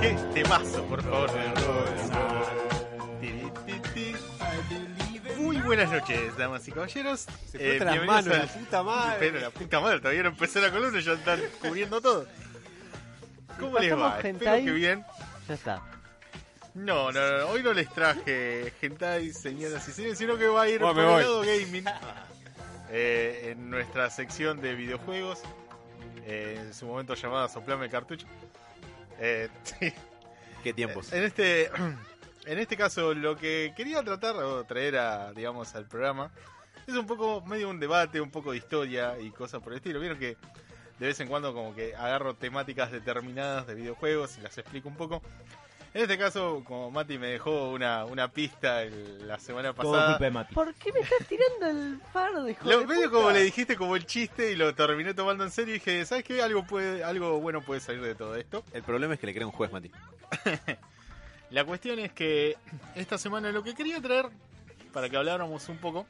Qué temazo, por favor. Muy buenas noches, damas y caballeros. Se Eh, las manos, a- la puta madre. Pero la puta madre, todavía no empezó la columna y ya están cubriendo todo. ¿Cómo les va? Espero que bien. Ya está. No, no, no, hoy no les traje hentai, señoras y señores, sino que va a ir Bueno, por el lado gaming. Eh, en nuestra sección de videojuegos, eh, en su momento llamada Soplame cartucho. Eh, sí. ¿Qué tiempos? En este, en este caso, lo que quería tratar o traer a, digamos, al programa es un poco medio un debate, un poco de historia y cosas por el estilo. Vieron que de vez en cuando como que agarro temáticas determinadas de videojuegos y las explico un poco. En este caso, como Mati me dejó una, una pista el- la semana Todo pasada, culpa de Mati. ¿Por qué me estás tirando el fardo, hijo lo de medio puta? como le dijiste como el chiste y lo terminé tomando en serio y dije, ¿sabes qué? Algo, puede, algo bueno puede salir de todo esto. El problema es que le crea un juez, Mati. La cuestión es que esta semana lo que quería traer, para que habláramos un poco,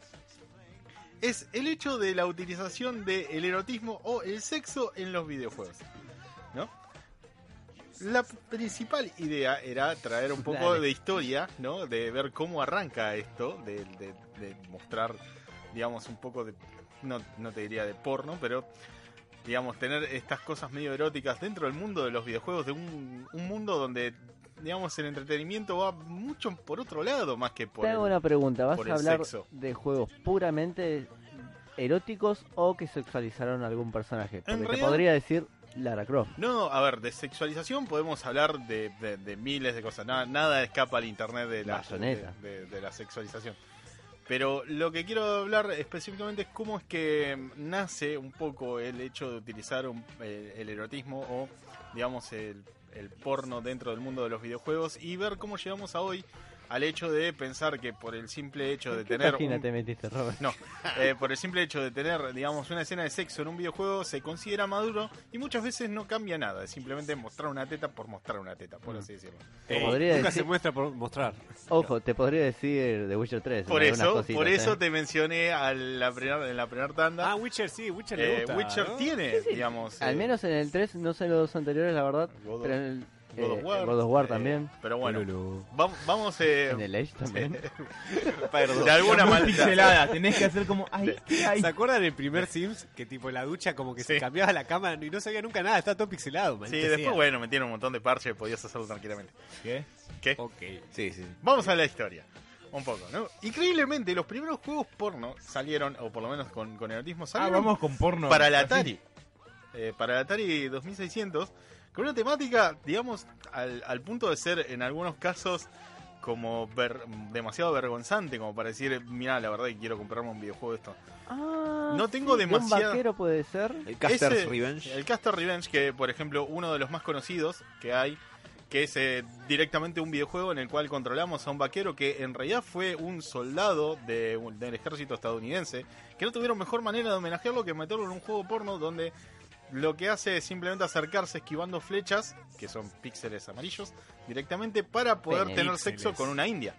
es el hecho de la utilización del erotismo o el sexo en los videojuegos. ¿No? La principal idea era traer un poco Dale. de historia, ¿no? De ver cómo arranca esto, de, de- de mostrar, digamos, un poco de, no, no te diría de porno, pero digamos, tener estas cosas medio eróticas dentro del mundo de los videojuegos, de un, un mundo donde, digamos, el entretenimiento va mucho por otro lado más que por... Te hago el- una pregunta. ¿Vas a hablar sexo. de juegos puramente eróticos o que sexualizaron a algún personaje? Porque te realidad- podría decir Lara Croft. No, a ver, de sexualización podemos hablar de, de- de miles de cosas. Nada, nada escapa al internet de la, de, la sexualización. Pero lo que quiero hablar específicamente es cómo es que nace un poco el hecho de utilizar un- el, el erotismo o, digamos, el, el porno dentro del mundo de los videojuegos y ver cómo llegamos a hoy al hecho de pensar que por el simple hecho de ¿En qué tener... un- te metiste, Robert? no, eh, por el simple hecho de tener, digamos, una escena de sexo en un videojuego se considera maduro y muchas veces no cambia nada, es simplemente mostrar una teta por mostrar una teta, por así decirlo. Eh, Nunca decir- se muestra por mostrar. Ojo, te podría decir The Witcher 3. por eso, cositas, por eso ¿eh? te mencioné a la primer- en la primera tanda. Ah, Witcher sí, Witcher le gusta. Witcher ¿no? tiene, digamos. Al menos en el 3, no sé los dos anteriores, la verdad. God pero en el God of eh, War, God of War eh, también. Pero bueno, Lolo. vam- vamos eh, En el Age también. de alguna manera. pixelada, tenés que hacer como. ¿Se acuerdan del primer Sims? Que tipo en la ducha como que Sí. se cambiaba la cámara y no sabía nunca nada, estaba todo pixelado. Sí, después, sea. bueno, metieron un montón de parches, podías hacerlo tranquilamente. ¿Qué? ¿Qué? Ok. Sí, sí. Vamos a la historia. Un poco, ¿no? Increíblemente, los primeros juegos porno salieron, o por lo menos con, con erotismo, Ah, salieron vamos con porno. para la así. Atari. Eh, para la Atari 2600, con una temática, digamos, al, al punto de ser en algunos casos como ver- demasiado vergonzante, como para decir, mira, la verdad que quiero comprarme un videojuego de esto. Ah, No tengo sí, de demasiada- Un vaquero puede ser. El Caster's Ese- Revenge. El Caster Revenge, que por ejemplo, uno de los más conocidos que hay, que es eh, directamente un videojuego en el cual controlamos a un vaquero que en realidad fue un soldado de un- del ejército estadounidense, que no tuvieron mejor manera de homenajearlo que meterlo en un juego porno donde lo que hace es simplemente acercarse esquivando flechas, que son píxeles amarillos, directamente para poder Pene. tener Píxeles. sexo con una india.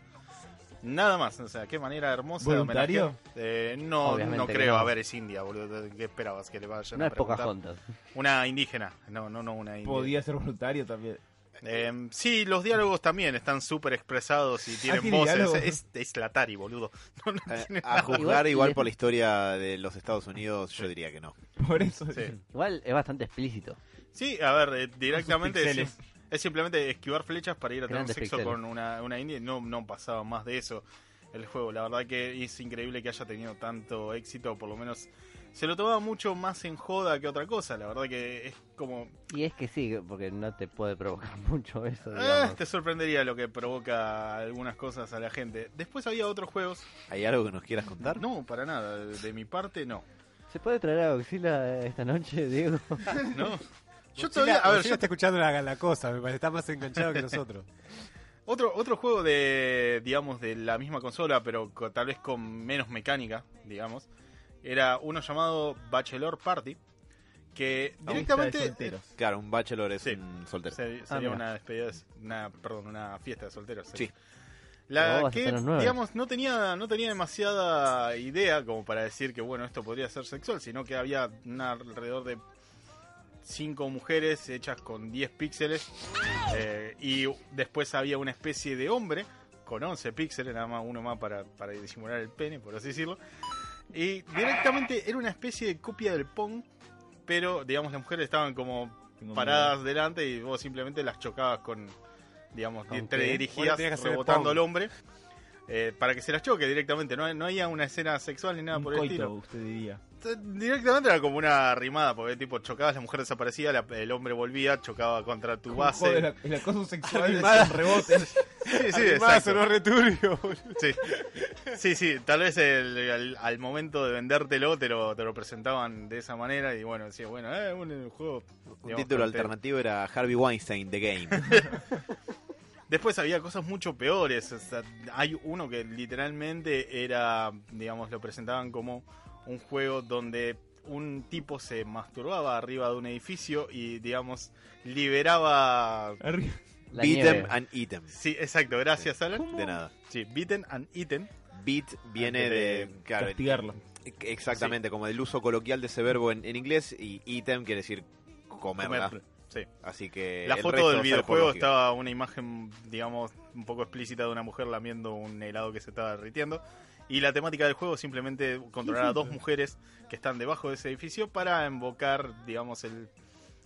Nada más, o sea, qué manera hermosa de ¿Voluntario? homenajear. Eh, no, Obviamente no creo, no. a ver, es india, boludo. ¿Qué esperabas que le vayan No a es preguntar? Pocahontas. Una indígena, no, no, no una india. Podía ser voluntario también. Eh, sí, los diálogos también están súper expresados y tienen tiene voces. diálogos. Es, es la Atari, boludo. No, no Eh, a juzgar Igual- por la historia de los Estados Unidos, yo diría que no. Por eso. Sí. Igual es bastante explícito. Sí, a ver, eh, directamente es, es simplemente esquivar flechas para ir a tener Grandes sexo pixeles. con una, una india. No, no pasaba más de eso el juego. La verdad que es increíble que haya tenido tanto éxito, por lo menos se lo tomaba mucho más en joda que otra cosa. La verdad que es como... Y es que sí, porque no te puede provocar mucho eso, eh, digamos. te sorprendería lo que provoca algunas cosas a la gente. Después había otros juegos. ¿Hay algo que nos quieras contar? No, para nada. De, mi parte, no. ¿Se puede traer a Godzilla esta noche, Diego? No. Yo Godzilla- todavía, a ver, yo- está escuchando la, la cosa, me parece, está más enganchado que nosotros. otro otro juego de, digamos, de la misma consola, pero tal vez con menos mecánica, digamos, era uno llamado Bachelor Party, que directamente. Claro, un bachelor es Sí. un soltero. Ah, sería mira. una despedida, de- una, perdón, una fiesta de solteros. Sí. La Oh, vas a que, digamos, no tenía, no tenía demasiada idea como para decir que, bueno, esto podría ser sexual, sino que había una, alrededor de cinco mujeres hechas con 10 píxeles eh, y después había una especie de hombre con 11 píxeles, nada más uno más para, para disimular el pene, por así decirlo. Y directamente era una especie de copia del Pong, pero, digamos, las mujeres estaban como Tengo paradas delante y vos simplemente las chocabas con, digamos, ¿Con te qué? dirigías Bueno, rebotando al hombre eh, para que se las choque directamente. No, no había una escena sexual ni nada Un por el estilo. usted diría. Directamente era como una rimada, porque tipo chocabas, la mujer desaparecía, la- el hombre volvía, chocaba contra tu base. Joder, el acoso sexual Arrimada. con rebote. Sí, sí, sonó returbio. Sí. sí, sí, tal vez el- el- al momento de vendértelo te lo, te lo presentaban de esa manera y bueno, decía, bueno, eh, un juego. Un título alternativo era Harvey Weinstein, The Game. Después había cosas mucho peores. o sea, hay uno que literalmente era, digamos, lo presentaban como un juego donde un tipo se masturbaba arriba de un edificio y, digamos, liberaba. Arri- La Beat them and eat them. Sí, exacto, gracias, Alan. ¿Cómo? De nada. Sí, beaten and eaten. Beat viene de. de claro, Castigarlo. exactamente, como del uso coloquial de ese verbo en, en inglés. Y item quiere decir comerla. Comer. Sí. Así que. La foto del videojuego estaba una imagen, digamos, un poco explícita de una mujer lamiendo un helado que se estaba derritiendo. Y la temática del juego es simplemente controlar a dos mujeres que están debajo de ese edificio para invocar, digamos, el,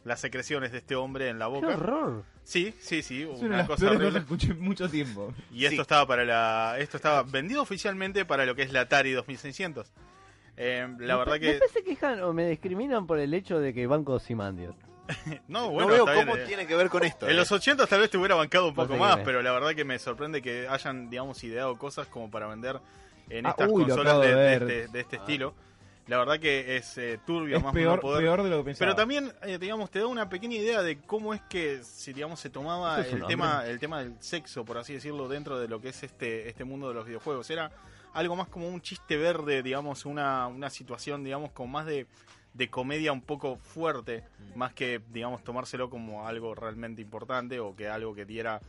las secreciones de este hombre en la ¡Qué boca. horror! Sí, sí, sí, Es una una cosa horrible. escuché mucho tiempo. Y esto estaba para la, esto estaba vendido oficialmente para lo que es la Atari 2600. Eh, la verdad que Después se quejan o me discriminan por el hecho de que banco Simandiot. no, No bueno, veo está bien, cómo eh. tiene que ver con esto. En eh. los 80 tal vez te hubiera bancado un No poco más, qué. pero la verdad que me sorprende que hayan, digamos, ideado cosas como para vender en Ah, estas uy, consolas de, de de este, de este estilo. La verdad que es eh, turbio, Es más peor, no poder. peor de lo que pensaba. Pero también, eh, digamos, te da una pequeña idea de cómo es que, si digamos, se tomaba el tema, el tema del sexo, por así decirlo, dentro de lo que es este, este mundo de los videojuegos. Era algo más como un chiste verde, digamos, una, una situación, digamos, con más de, de comedia un poco fuerte, más que, digamos, tomárselo como algo realmente importante o que algo que diera,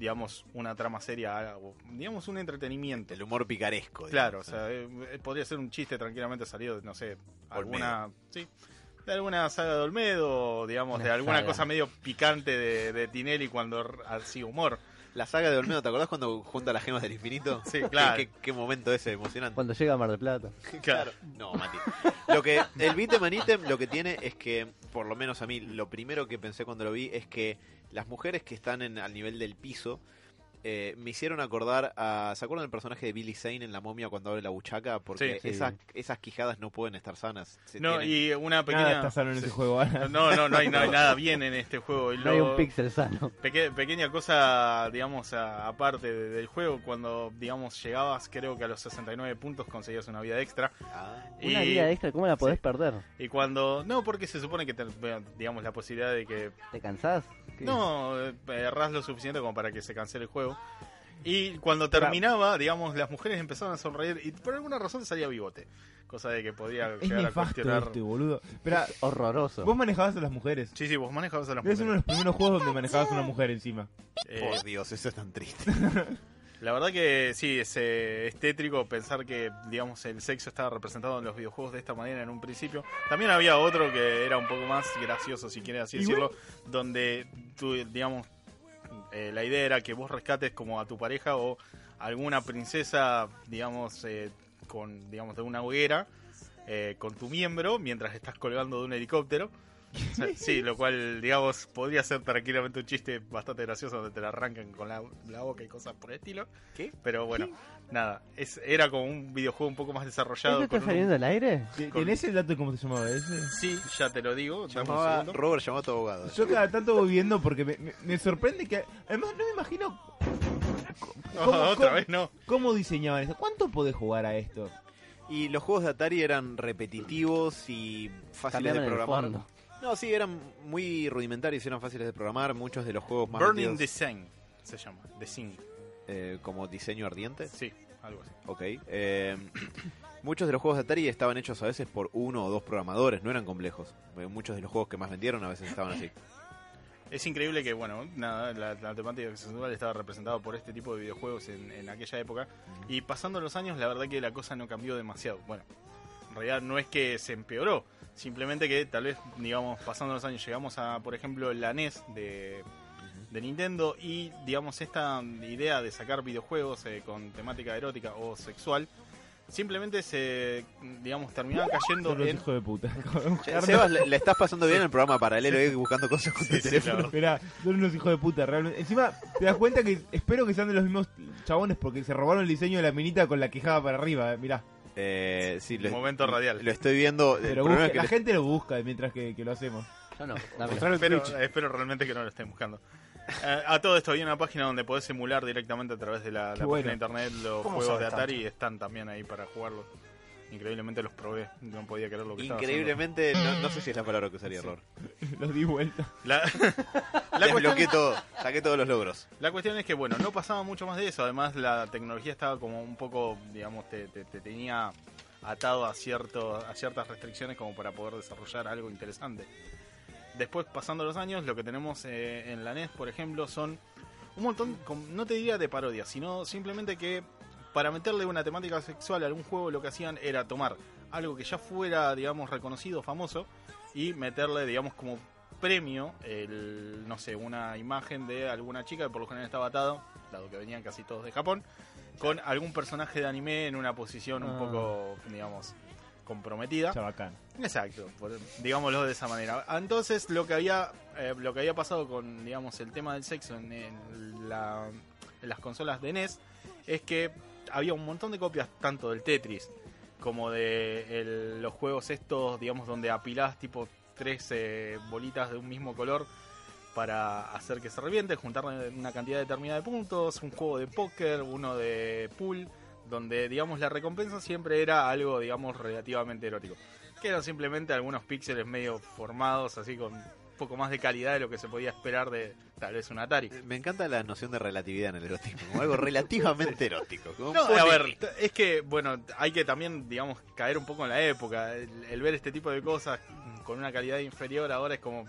digamos, una trama seria, digamos, un entretenimiento. El humor picaresco. Claro, o sea, eh, podría ser un chiste tranquilamente salido de, no sé, Olmedo. alguna. Sí, de alguna saga de Olmedo, digamos, Una de alguna saga. cosa medio picante de, de Tinelli cuando hacía humor. La saga de Olmedo, ¿te acordás cuando junta las gemas del infinito? Sí, claro. ¿Qué, qué momento ese emocionante. Cuando llega a Mar del Plata. Claro. No, Mati. Lo que el beat'em and item lo que tiene es que, por lo menos a mí, lo primero que pensé cuando lo vi es que las mujeres que están en, al nivel del piso eh, me hicieron acordar a. ¿Se acuerdan del personaje de Billy Zane en La momia cuando abre la buchaca? Porque Sí. esas, esas quijadas no pueden estar sanas. Se No, tienen- y una Nada pequeña. está sano en sí. ese juego. Alan. No, no, no hay, no hay nada bien en este juego. Y No hay un píxel sano. peque- pequeña cosa, digamos, aparte de- del juego, cuando, digamos, llegabas, creo que a los 69 puntos conseguías una vida extra. Ah, Una vida extra, ¿cómo la podés sí. perder? Y cuando. No, porque se supone que, te- digamos, la posibilidad de que ¿Te cansás? ¿Qué? No, eh, errás lo suficiente como para que se cancele el juego. Y cuando terminaba, digamos, las mujeres empezaban a sonreír y por alguna razón salía bigote. Cosa de que podía Es llegar a cuestionar. este, boludo. Pero Horroroso. vos manejabas a las mujeres. Sí, sí, vos manejabas a las Es uno de mujeres. los primeros juegos donde manejabas a una mujer encima. Eh, por Dios, eso es tan triste. la verdad que sí, es, eh, es tétrico pensar que, digamos, el sexo estaba representado en los videojuegos de esta manera en un principio. También había otro que era un poco más gracioso, si quieres así decirlo, donde tú, digamos, eh, la idea era que vos rescates como a tu pareja o alguna princesa, digamos, eh, con, digamos, de una hoguera, eh, con tu miembro, mientras estás colgando de un helicóptero. Sí, lo cual, digamos, podría ser tranquilamente un chiste bastante gracioso donde te la arrancan con la, la boca y cosas por el estilo. ¿Qué? Pero bueno, nada, es, era como un videojuego un poco más desarrollado. ¿Eso está saliendo al aire? ¿Te- Con- ¿Tenés el dato de cómo se llamaba ese? Sí, ya te lo digo. Llamaba. Robert llamó a tu abogado. Yo cada tanto voy viendo porque me, me- me sorprende que... Además no me imagino ¿Cómo- otra cómo- vez no. cómo diseñaban eso. ¿Cuánto podés jugar a esto? Y los juegos de Atari eran repetitivos y fáciles Cambiaban de programar. No, sí, eran muy rudimentarios, eran fáciles de programar. Muchos de los juegos más Burning Design se llama. Design. eh, como diseño ardiente. Sí, algo así. Ok. eh, muchos de los juegos de Atari estaban hechos a veces por uno o dos programadores, no eran complejos. Eh, Muchos de los juegos que más vendieron a veces estaban así. Es increíble que, bueno, nada, la, la temática sexual estaba representada por este tipo de videojuegos en, en aquella época. Y pasando los años, la verdad que la cosa no cambió demasiado. Bueno, en realidad no es que se empeoró, simplemente que tal vez, digamos, pasando los años llegamos a, por ejemplo, la NES de, de Nintendo y, digamos, esta idea de sacar videojuegos eh, con temática erótica o sexual, simplemente se, digamos, terminaban cayendo en... hijos de puta. Sebas, le, le estás pasando bien el programa paralelo ahí buscando cosas con tu Sí, sí, teléfono. Mirá, son unos hijos de puta, realmente. Encima, te das cuenta que espero que sean de los mismos chabones porque se robaron el diseño de la minita con la quejada para arriba, eh, mirá. Eh, sí, lo, Momento radial. Lo estoy viendo. Pero es que la le- gente lo busca mientras que, que lo hacemos. No, Espero, realmente que no lo estén buscando. Eh, a todo esto hay una página donde podés emular directamente a través de la, Qué la bueno. página de internet los ¿Cómo juegos de Atari y están también ahí para jugarlos. Increíblemente los probé, no podía creer lo que estaba Increíblemente, no, no sé si es la palabra que usaría error. Los di vuelta. La, la, Desbloqueé cuestión, todo, saqué todos los logros. la cuestión es que, bueno, no pasaba mucho más de eso. Además, la tecnología estaba como un poco, digamos, te, te- te tenía atado a, cierto, a ciertas restricciones como para poder desarrollar algo interesante. Después, pasando los años, lo que tenemos eh, en la NES, por ejemplo, son un montón, com- no te diría de parodias, sino simplemente que para meterle una temática sexual a algún juego lo que hacían era tomar algo que ya fuera, digamos, reconocido, famoso, y meterle, digamos, como premio, el, no sé, una imagen de alguna chica que por lo general estaba atado, dado que venían casi todos de Japón, con algún personaje de anime en una posición un Ah. poco, digamos, comprometida. Chabacán. Exacto, por- digámoslo de esa manera. Entonces, lo que había eh, lo que había pasado con, digamos, el tema del sexo en, en la- en las consolas de NES es que había un montón de copias tanto del Tetris como de los juegos estos, digamos, donde apilás tipo tres eh, bolitas de un mismo color para hacer que se reviente, juntar una cantidad determinada de puntos, un juego de póker, uno de pool, donde, digamos, la recompensa siempre era algo, digamos, relativamente erótico. Que eran simplemente algunos píxeles medio formados, así con un poco más de calidad de lo que se podía esperar de tal vez un Atari. Me encanta la noción de relatividad en el erotismo, como algo relativamente erótico. como No, a ver, es que, bueno, hay que también, digamos, caer un poco en la época. El, el ver este tipo de cosas con una calidad inferior ahora es como...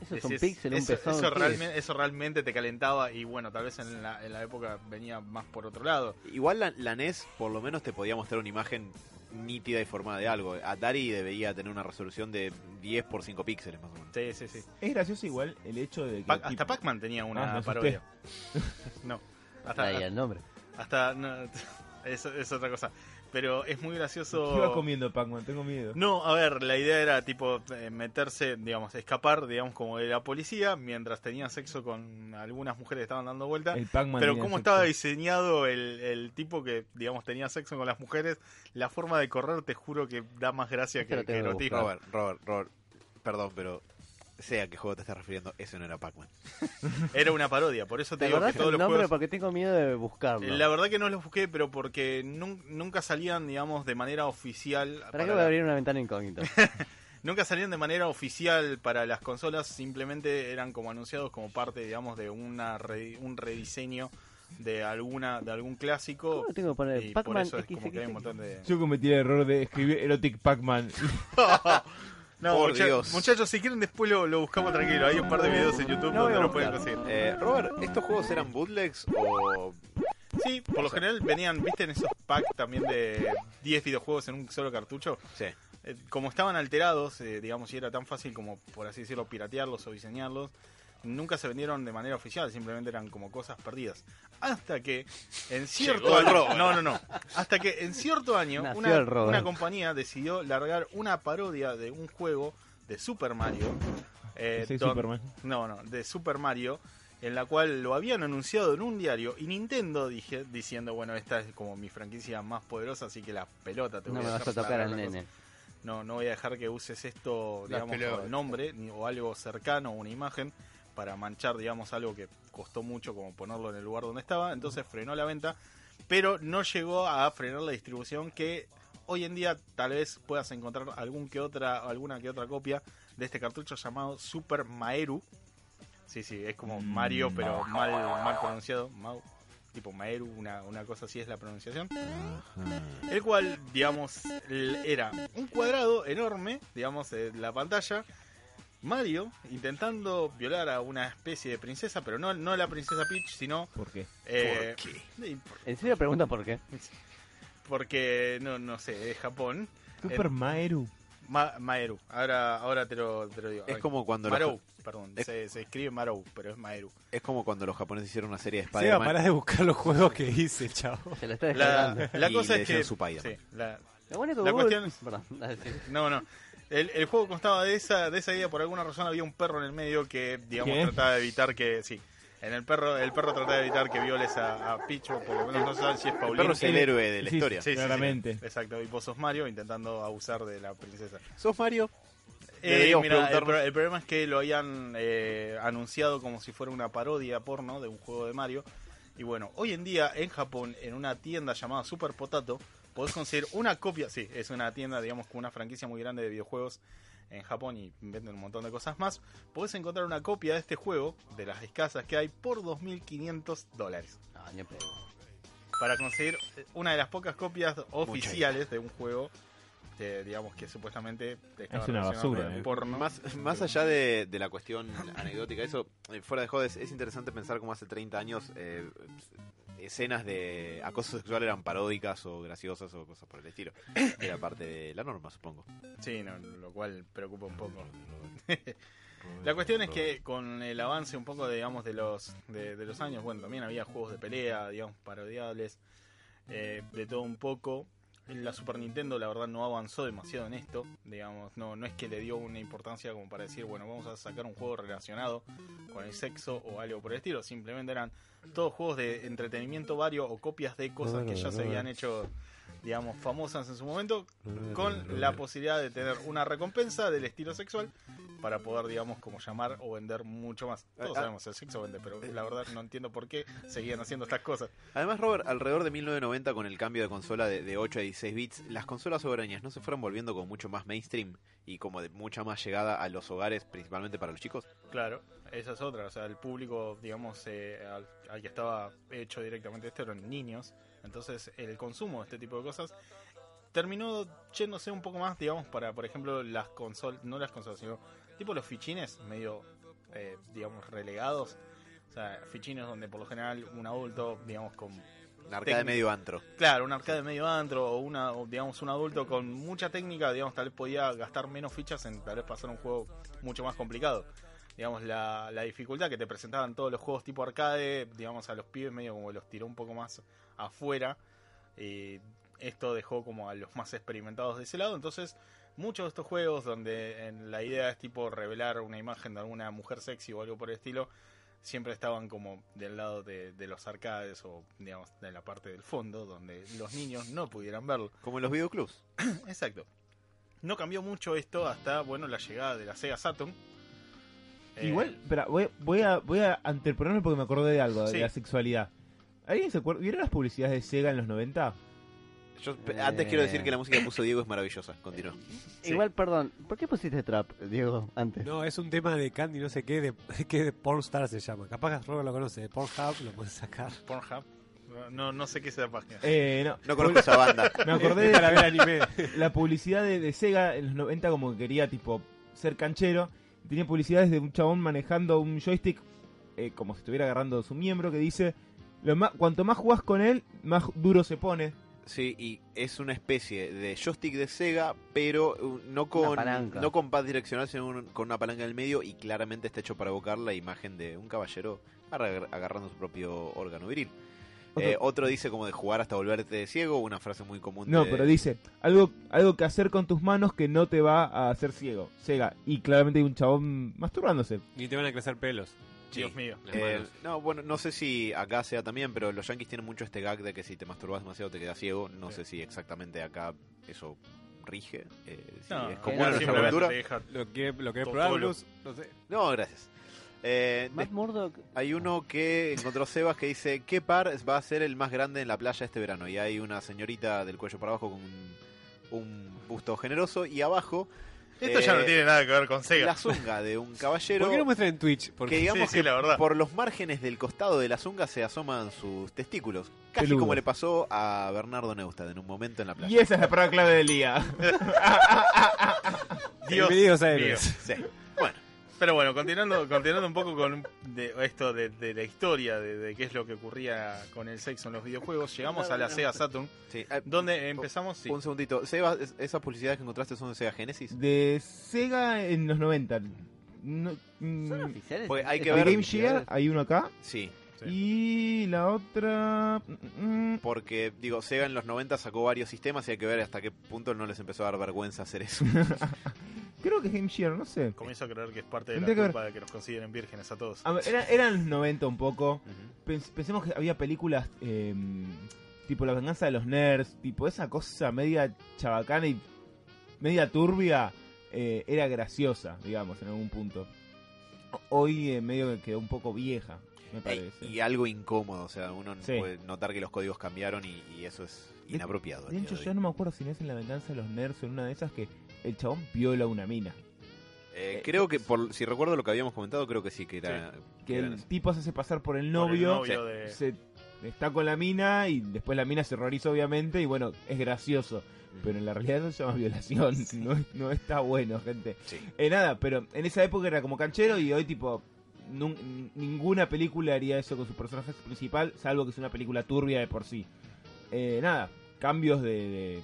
Eso es un píxel, un realmente, eso realmente te calentaba y bueno, tal vez en la, en la época venía más por otro lado. Igual la, la NES por lo menos te podía mostrar una imagen nítida y formada de algo. Atari debería tener una resolución de 10 por 5 píxeles más o menos. Sí, sí, sí. Es gracioso igual el hecho de que. Pa- hasta Pac-Man tenía Ah, una asusté. parodia. no, hasta, Ahí el nombre. hasta no, eso es otra cosa. Pero es muy gracioso. ¿Qué iba comiendo Pac-Man? Tengo miedo. No, a ver, la idea era tipo eh, meterse, digamos, escapar, digamos, como de la policía mientras tenía sexo con algunas mujeres que estaban dando vuelta. El Pac-Man. Pero cómo sexo. estaba diseñado el, el tipo que, digamos, tenía sexo con las mujeres, la forma de correr, te juro que da más gracia lo que, que que erotismo. Robert, Robert, Robert, perdón, pero sea a qué juego te estás refiriendo, ese no era Pac-Man. Era una parodia, por eso te ¿Te digo que todos el los nombre? juegos... Porque tengo miedo de buscarlo. La verdad que no los busqué, pero porque nun- nunca salían, digamos, de manera oficial. ¿Para qué voy a abrir una ventana incógnita? Nunca salían de manera oficial para las consolas, simplemente eran como anunciados como parte, digamos, de una re- un rediseño de alguna de algún clásico. ¿Cómo tengo que poner? Y por Pac-Man eso es como que hay un XXX. montón de... Yo cometí el error de escribir Erotic Pac-Man. No, Por mucha- Dios. muchachos, si quieren después lo, lo buscamos tranquilo. Hay un par de videos en YouTube No donde lo pueden conseguir. Eh, Robert, ¿estos juegos eran bootlegs o...? Sí, por lo general venían, ¿viste en esos packs también de 10 videojuegos en un solo cartucho? Sí. Eh, como estaban alterados, eh, digamos, y era tan fácil como, por así decirlo, piratearlos o diseñarlos, nunca se vendieron de manera oficial, simplemente eran como cosas perdidas. Hasta que en cierto año, no, no, no, hasta que en cierto año una, una compañía decidió largar una parodia de un juego de Super Mario. eh, Soy don- Superman. no, no, de Super Mario, en la cual lo habían anunciado en un diario y Nintendo dije, diciendo, bueno, esta es como mi franquicia más poderosa, así que la pelota te No voy me a vas a tocar al nene. No, no voy a dejar que uses esto, digamos, pelotas. o el nombre ni- o algo cercano, una imagen, para manchar, digamos, algo que costó mucho como ponerlo en el lugar donde estaba. Entonces frenó la venta, pero no llegó a frenar la distribución que hoy en día tal vez puedas encontrar algún que otra, alguna que otra copia de este cartucho llamado Super Maeru. Sí, sí, es como Mario, pero mal, mal pronunciado. Mau, tipo Maeru, una, una cosa así es la pronunciación. El cual, digamos, era un cuadrado enorme, digamos, en la pantalla, Mario intentando violar a una especie de princesa, pero no, no la princesa Peach, sino... ¿Por qué? eh, ¿Por y- ¿En serio pregunta por qué? Porque, no, no sé, es Japón. Super En- Maeru. Ma- Maeru, ahora, ahora te, lo, te lo digo. Es Ay, como cuando los- Marou, perdón, es- se, se escribe Marou, pero es Maeru. Es como cuando los japoneses hicieron una serie de Spider-Man. pará de buscar los juegos que hice, chavo. Se lo está La, descargando. la Y cosa le es que... decían Spider-Man. sí, la- la cuestión es- Perdón. No, no. El, el juego constaba de esa, de esa idea. Por alguna razón había un perro en el medio que, digamos, ¿Qué? trataba de evitar que. Sí. En el perro, el perro trataba de evitar que violes a, a Picho, por lo menos no saben si es El Paulino. perro es el héroe de la Sí, historia. Sí, sí, sí, Claramente. exacto. Y vos sos Mario intentando abusar de la princesa. ¿Sos Mario? Eh, mira, el, el problema es que lo habían eh, anunciado como si fuera una parodia porno de un juego de Mario. Y bueno, hoy en día en Japón, en una tienda llamada Super Potato, podés conseguir una copia. Sí, es una tienda, digamos, con una franquicia muy grande de videojuegos en Japón y venden un montón de cosas más. Podés encontrar una copia de este juego, de las escasas que hay, por 2.500 dólares. No, ni en pedo. Para conseguir una de las pocas copias oficiales de un juego. que, digamos que supuestamente estaba Es una basura, eh. porno. Más, más allá de, de la cuestión anecdótica, eso, eh, fuera de jodes, es interesante pensar cómo hace 30 años eh, escenas de acoso sexual eran paródicas o graciosas o cosas por el estilo. Era parte de la norma, supongo. Sí, no, lo cual preocupa un poco. La cuestión es que con el avance un poco, digamos, de los de, de los años, bueno, también había juegos de pelea, digamos, parodiables, eh, de todo un poco. La Super Nintendo, la verdad, no avanzó demasiado en esto, digamos, no, no es que le dio una importancia como para decir, bueno, vamos a sacar un juego relacionado con el sexo o algo por el estilo, simplemente eran todos juegos de entretenimiento vario o copias de cosas que ya se habían hecho, digamos, famosas en su momento, con la posibilidad de tener una recompensa del estilo sexual para poder, digamos, como llamar o vender mucho más. Todos Ah, ah. sabemos, el sexo vende, pero la verdad no entiendo por qué seguían haciendo estas cosas. Además, Robert, alrededor de 1990, con el cambio de consola de, de 8 a 16 bits, las consolas hogareñas no se fueron volviendo como mucho más mainstream y como de mucha más llegada a los hogares, principalmente para los chicos. Claro, esa es otra. O sea, el público, digamos, eh, al, al que estaba hecho directamente esto eran niños. Entonces, el consumo de este tipo de cosas terminó yéndose un poco más, digamos, para, por ejemplo, las consolas, no las consolas, sino tipo los fichines medio, eh, digamos, relegados. O sea, fichines donde por lo general un adulto, digamos, con Una arcade Técnica. medio antro. Claro, un arcade medio antro o una, o, digamos, un adulto con mucha técnica, digamos, tal vez podía gastar menos fichas en tal vez pasar un juego mucho más complicado. Digamos, la, la dificultad que te presentaban todos los juegos tipo arcade, digamos, a los pibes medio como los tiró un poco más afuera. Y esto dejó como a los más experimentados de ese lado. Entonces, muchos de estos juegos donde en la idea es tipo revelar una imagen de alguna mujer sexy o algo por el estilo, siempre estaban como del lado de, de los arcades o digamos de la parte del fondo donde los niños no pudieran verlo. Como en los videoclubs. Exacto. No cambió mucho esto hasta bueno la llegada de la Sega Saturn. Eh, Igual, espera, voy, voy a, voy a anteponerme porque me acordé de algo, Sí. de la sexualidad. ¿Alguien se acuerda? ¿Vieron las publicidades de Sega en los 90? Yo antes quiero decir que la música que puso Diego es maravillosa. Continúa. Sí. Igual, perdón, ¿por qué pusiste trap, Diego, antes? No, es un tema de Candy, no sé qué, de, que de Pornstar se llama. Capaz que Robert lo conoce, de Pornhub lo puedes sacar. Pornhub. No, no, no sé qué es esa página. Eh, no. No conozco esa banda. Me acordé de Para ver la, anime. la publicidad de, de Sega en los 90 como que quería tipo ser canchero. Tenía publicidades de un chabón manejando un joystick eh, como si estuviera agarrando su miembro que dice, lo más, cuanto más jugás con él, más duro se pone. Sí, y es una especie de joystick de Sega, pero uh, no con, no con pad direccional, sino un- con una palanca en el medio y claramente está hecho para evocar la imagen de un caballero agar- agarrando su propio órgano viril. Otro- Eh, otro dice como de jugar hasta volverte ciego, una frase muy común No, de- pero dice, algo, algo que hacer con tus manos que no te va a hacer ciego. Sega. Y claramente hay un chabón masturbándose. Ni te van a crecer pelos. Sí. Dios mío. Eh, no, bueno, no sé si acá sea también, pero los yankees tienen mucho este gag de que si te masturbas demasiado te quedas ciego. No Sí. sé si exactamente acá eso rige. eh, si No, es que común no, en nuestra cultura. ¿Lo quiere, lo polo. Luz? No sé. No, gracias. Eh, Matt Murdock, Hay uno que encontró Sebas que dice, ¿qué par va a ser el más grande en la playa este verano? Y hay una señorita del cuello para abajo con un, un busto generoso y abajo Esto ya no Eh, tiene nada que ver con Sega. la zunga de un caballero ¿Por qué no muestran en Twitch? Porque que digamos Sí, sí, que la verdad. por los márgenes del costado de la zunga se asoman sus testículos. Casi como le pasó a Bernardo Neustad en un momento en la playa. Y esa es la prueba clave del día. Dios Bienvenidos a. Sí. Pero bueno, continuando, continuando un poco con de- esto de, de la historia de, de qué es lo que ocurría con el sexo en los videojuegos, llegamos a la Sega Saturn, Sí. Ah, donde empezamos, sí, Un segundito. Seba, es- ¿esas publicidades que encontraste son de Sega Genesis? De Sega en los 90. No, mm, ¿Son oficiales? Porque hay ¿Es que de ver- Game Gear, hay uno acá. Sí. Sí. Y la otra. mm, mm, Porque, digo, Sega en los 90 sacó varios sistemas y hay que ver hasta qué punto no les empezó a dar vergüenza hacer eso. creo que es Game Gear, no sé. comienzo a creer que es parte de la que ver- culpa de que nos consideren vírgenes a todos. A ver, era- eran los 90 un poco. Pensemos que había películas eh, tipo La venganza de los nerds, tipo esa cosa media chabacana y media turbia, eh, era graciosa, digamos, en algún punto. Hoy eh, medio que quedó un poco vieja, me parece. y algo incómodo, o sea, uno Sí. puede notar que los códigos cambiaron y, y eso es De- inapropiado. De día hecho, de yo no me acuerdo si no es en La venganza de los nerds o en una de esas que el chabón viola una mina. Eh, creo que, por, si recuerdo lo que habíamos comentado, creo que sí, que era... Que el tipo se hace pasar por el Por el novio, de- se está con la mina y después la mina se horroriza obviamente y bueno, es gracioso. Pero en la realidad eso se llama violación, no, es- no está bueno, gente. Sí. Eh, nada, pero en esa época era como canchero y hoy tipo nun- ninguna película haría eso con su personaje principal, salvo que es una película turbia de por sí. Eh, nada, cambios de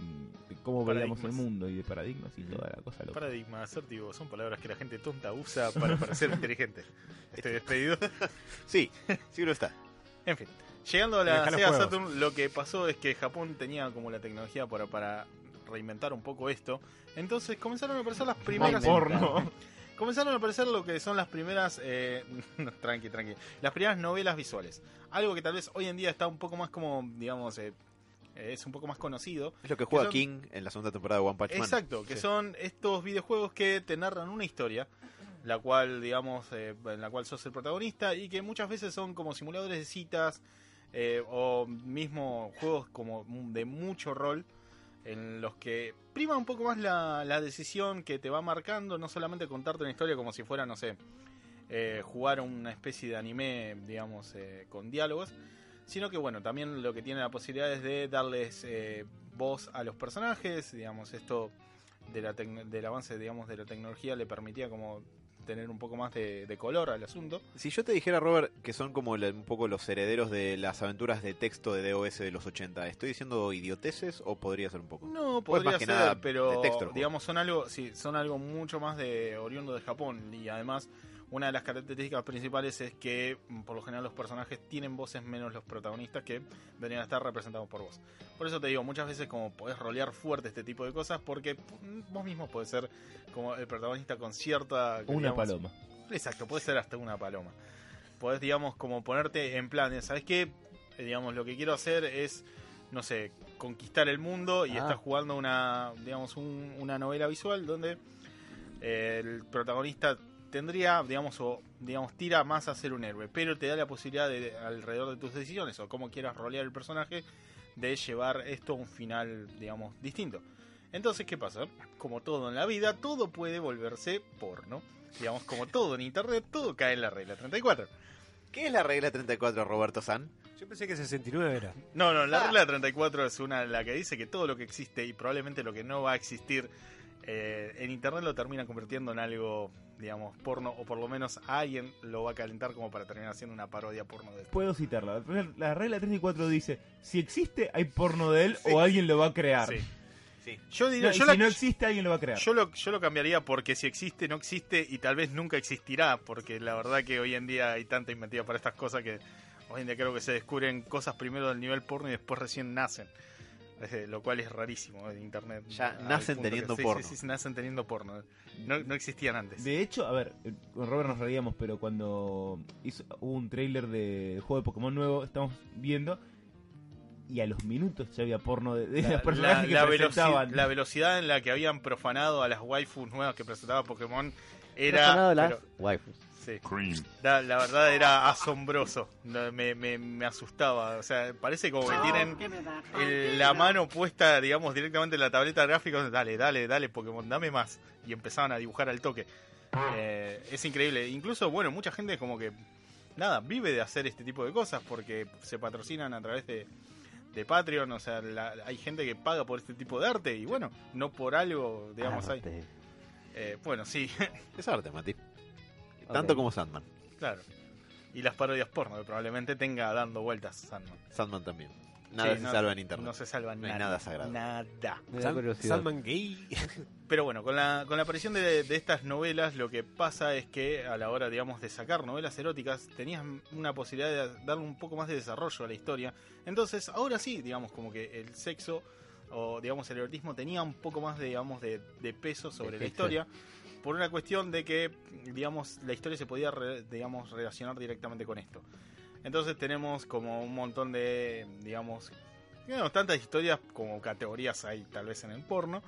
cómo veíamos el mundo y de paradigmas y toda la cosa loca. Paradigma, asertivo, son palabras que la gente tonta usa para parecer inteligente. Estoy despedido. Sí, sí lo está. En fin, llegando a la Sega. Saturn, lo que pasó es que Japón tenía como la tecnología para, para reinventar un poco esto. Entonces comenzaron a aparecer las primeras. porno. Comenzaron a aparecer lo que son las primeras. eh, tranqui, tranqui. Las primeras novelas visuales. Algo que tal vez hoy en día está un poco más como, digamos, eh, es un poco más conocido. Es lo que juega son- King en la segunda temporada de One Punch Man. Exacto, que Sí. son estos videojuegos que te narran una historia, la cual, digamos, eh, en la cual sos el protagonista y que muchas veces son como simuladores de citas eh, o mismo juegos como de mucho rol en los que prima un poco más la, la decisión que te va marcando, no solamente contarte una historia como si fuera, no sé, eh, jugar una especie de anime, digamos, eh, con diálogos, sino que bueno, también lo que tiene la posibilidad es de darles eh, voz a los personajes, digamos, esto de la del avance, digamos, de la tecnología le permitía como tener un poco más de, de color al asunto. Si yo te dijera, Robert, que son como la- un poco los herederos de las aventuras de texto de DOS de los 80, ¿estoy diciendo idioteces o podría ser un poco? No, Pues podría que ser, nada pero de texto digamos son algo, sí, son algo mucho más de oriundo de Japón y además una de las características principales es que mm, por lo general los personajes tienen voces menos los protagonistas que deberían estar representados por vos. Por eso te digo, muchas veces como podés rolear fuerte este tipo de cosas porque mm, vos mismo podés ser como el protagonista con cierta... Una digamos, paloma. Exacto, puede ser hasta una paloma. Podés, digamos, como ponerte en plan, ¿sabes qué? Eh, digamos, lo que quiero hacer es, no sé, conquistar el mundo y Ah. estás jugando una, digamos, un- una novela visual donde eh, el protagonista tendría, digamos, o digamos, tira más a ser un héroe, pero te da la posibilidad de, alrededor de tus decisiones o cómo quieras rolear el personaje, de llevar esto a un final, digamos, distinto. Entonces, ¿qué pasa? Como todo en la vida, todo puede volverse porno. Digamos, como todo en internet, todo cae en la regla 34. ¿Qué es la regla 34, Roberto San? Yo pensé que 69 era. No, no, la regla 34 es una la que dice que todo lo que existe y probablemente lo que no va a existir eh, en internet lo termina convirtiendo en algo, digamos, porno, o por lo menos alguien lo va a calentar como para terminar haciendo una parodia porno de esto. Puedo citarla. La regla 34 dice, si existe, hay porno de él o alguien lo va a crear. Sí. Sí. Yo diría, No, y yo, si la- no existe, alguien lo va a crear. yo lo, yo lo cambiaría porque si existe, no existe y tal vez nunca existirá, porque la verdad que hoy en día hay tanta inventiva para estas cosas que hoy en día creo que se descubren cosas primero del nivel porno y después recién nacen. Eh, lo cual es rarísimo en internet. Ya nacen que- teniendo sí, porno. Sí, sí, nacen teniendo porno. No, no existían antes. De hecho, a ver, eh, con Robert nos reíamos, pero cuando hizo, hubo un tráiler del juego de Pokémon nuevo, estamos viendo, y a los minutos ya había porno de, de La, los personajes la- que la presentaban. veloci- la velocidad en la que habían profanado a las waifus nuevas que presentaba Pokémon era. Personado las pero- waifus. Sí. La, la verdad era asombroso. Me, me, me asustaba. O sea, parece como que tienen el- la mano puesta, digamos, directamente en la tableta de gráficos. Dale, dale, dale, Pokémon, dame más. Y empezaban a dibujar al toque. Eh, es increíble. Incluso, bueno, mucha gente como que, nada, vive de hacer este tipo de cosas porque se patrocinan a través de, de Patreon. O sea, la- hay gente que paga por este tipo de arte. Y bueno, no por algo, digamos, hay. Arte. Eh, bueno, sí. Es arte, Mati. Tanto como Sandman. Claro. Y las parodias porno, que probablemente tenga dando vueltas Sandman. Sandman también. Nada Sí, se no- salva en internet. No se salva No hay nada. nada sagrado. Nada. Salman Gay. Pero bueno, con la, con la aparición de, de estas novelas, lo que pasa es que a la hora, digamos, de sacar novelas eróticas, tenías una posibilidad de darle un poco más de desarrollo a la historia. Entonces, ahora sí, digamos, como que el sexo o, digamos, el erotismo tenía un poco más, de, digamos, de, de peso sobre la historia. Por una cuestión de que, digamos, la historia se podía, re- digamos, relacionar directamente con esto. Entonces tenemos como un montón de, digamos, digamos, tantas historias como categorías hay tal vez en el porno,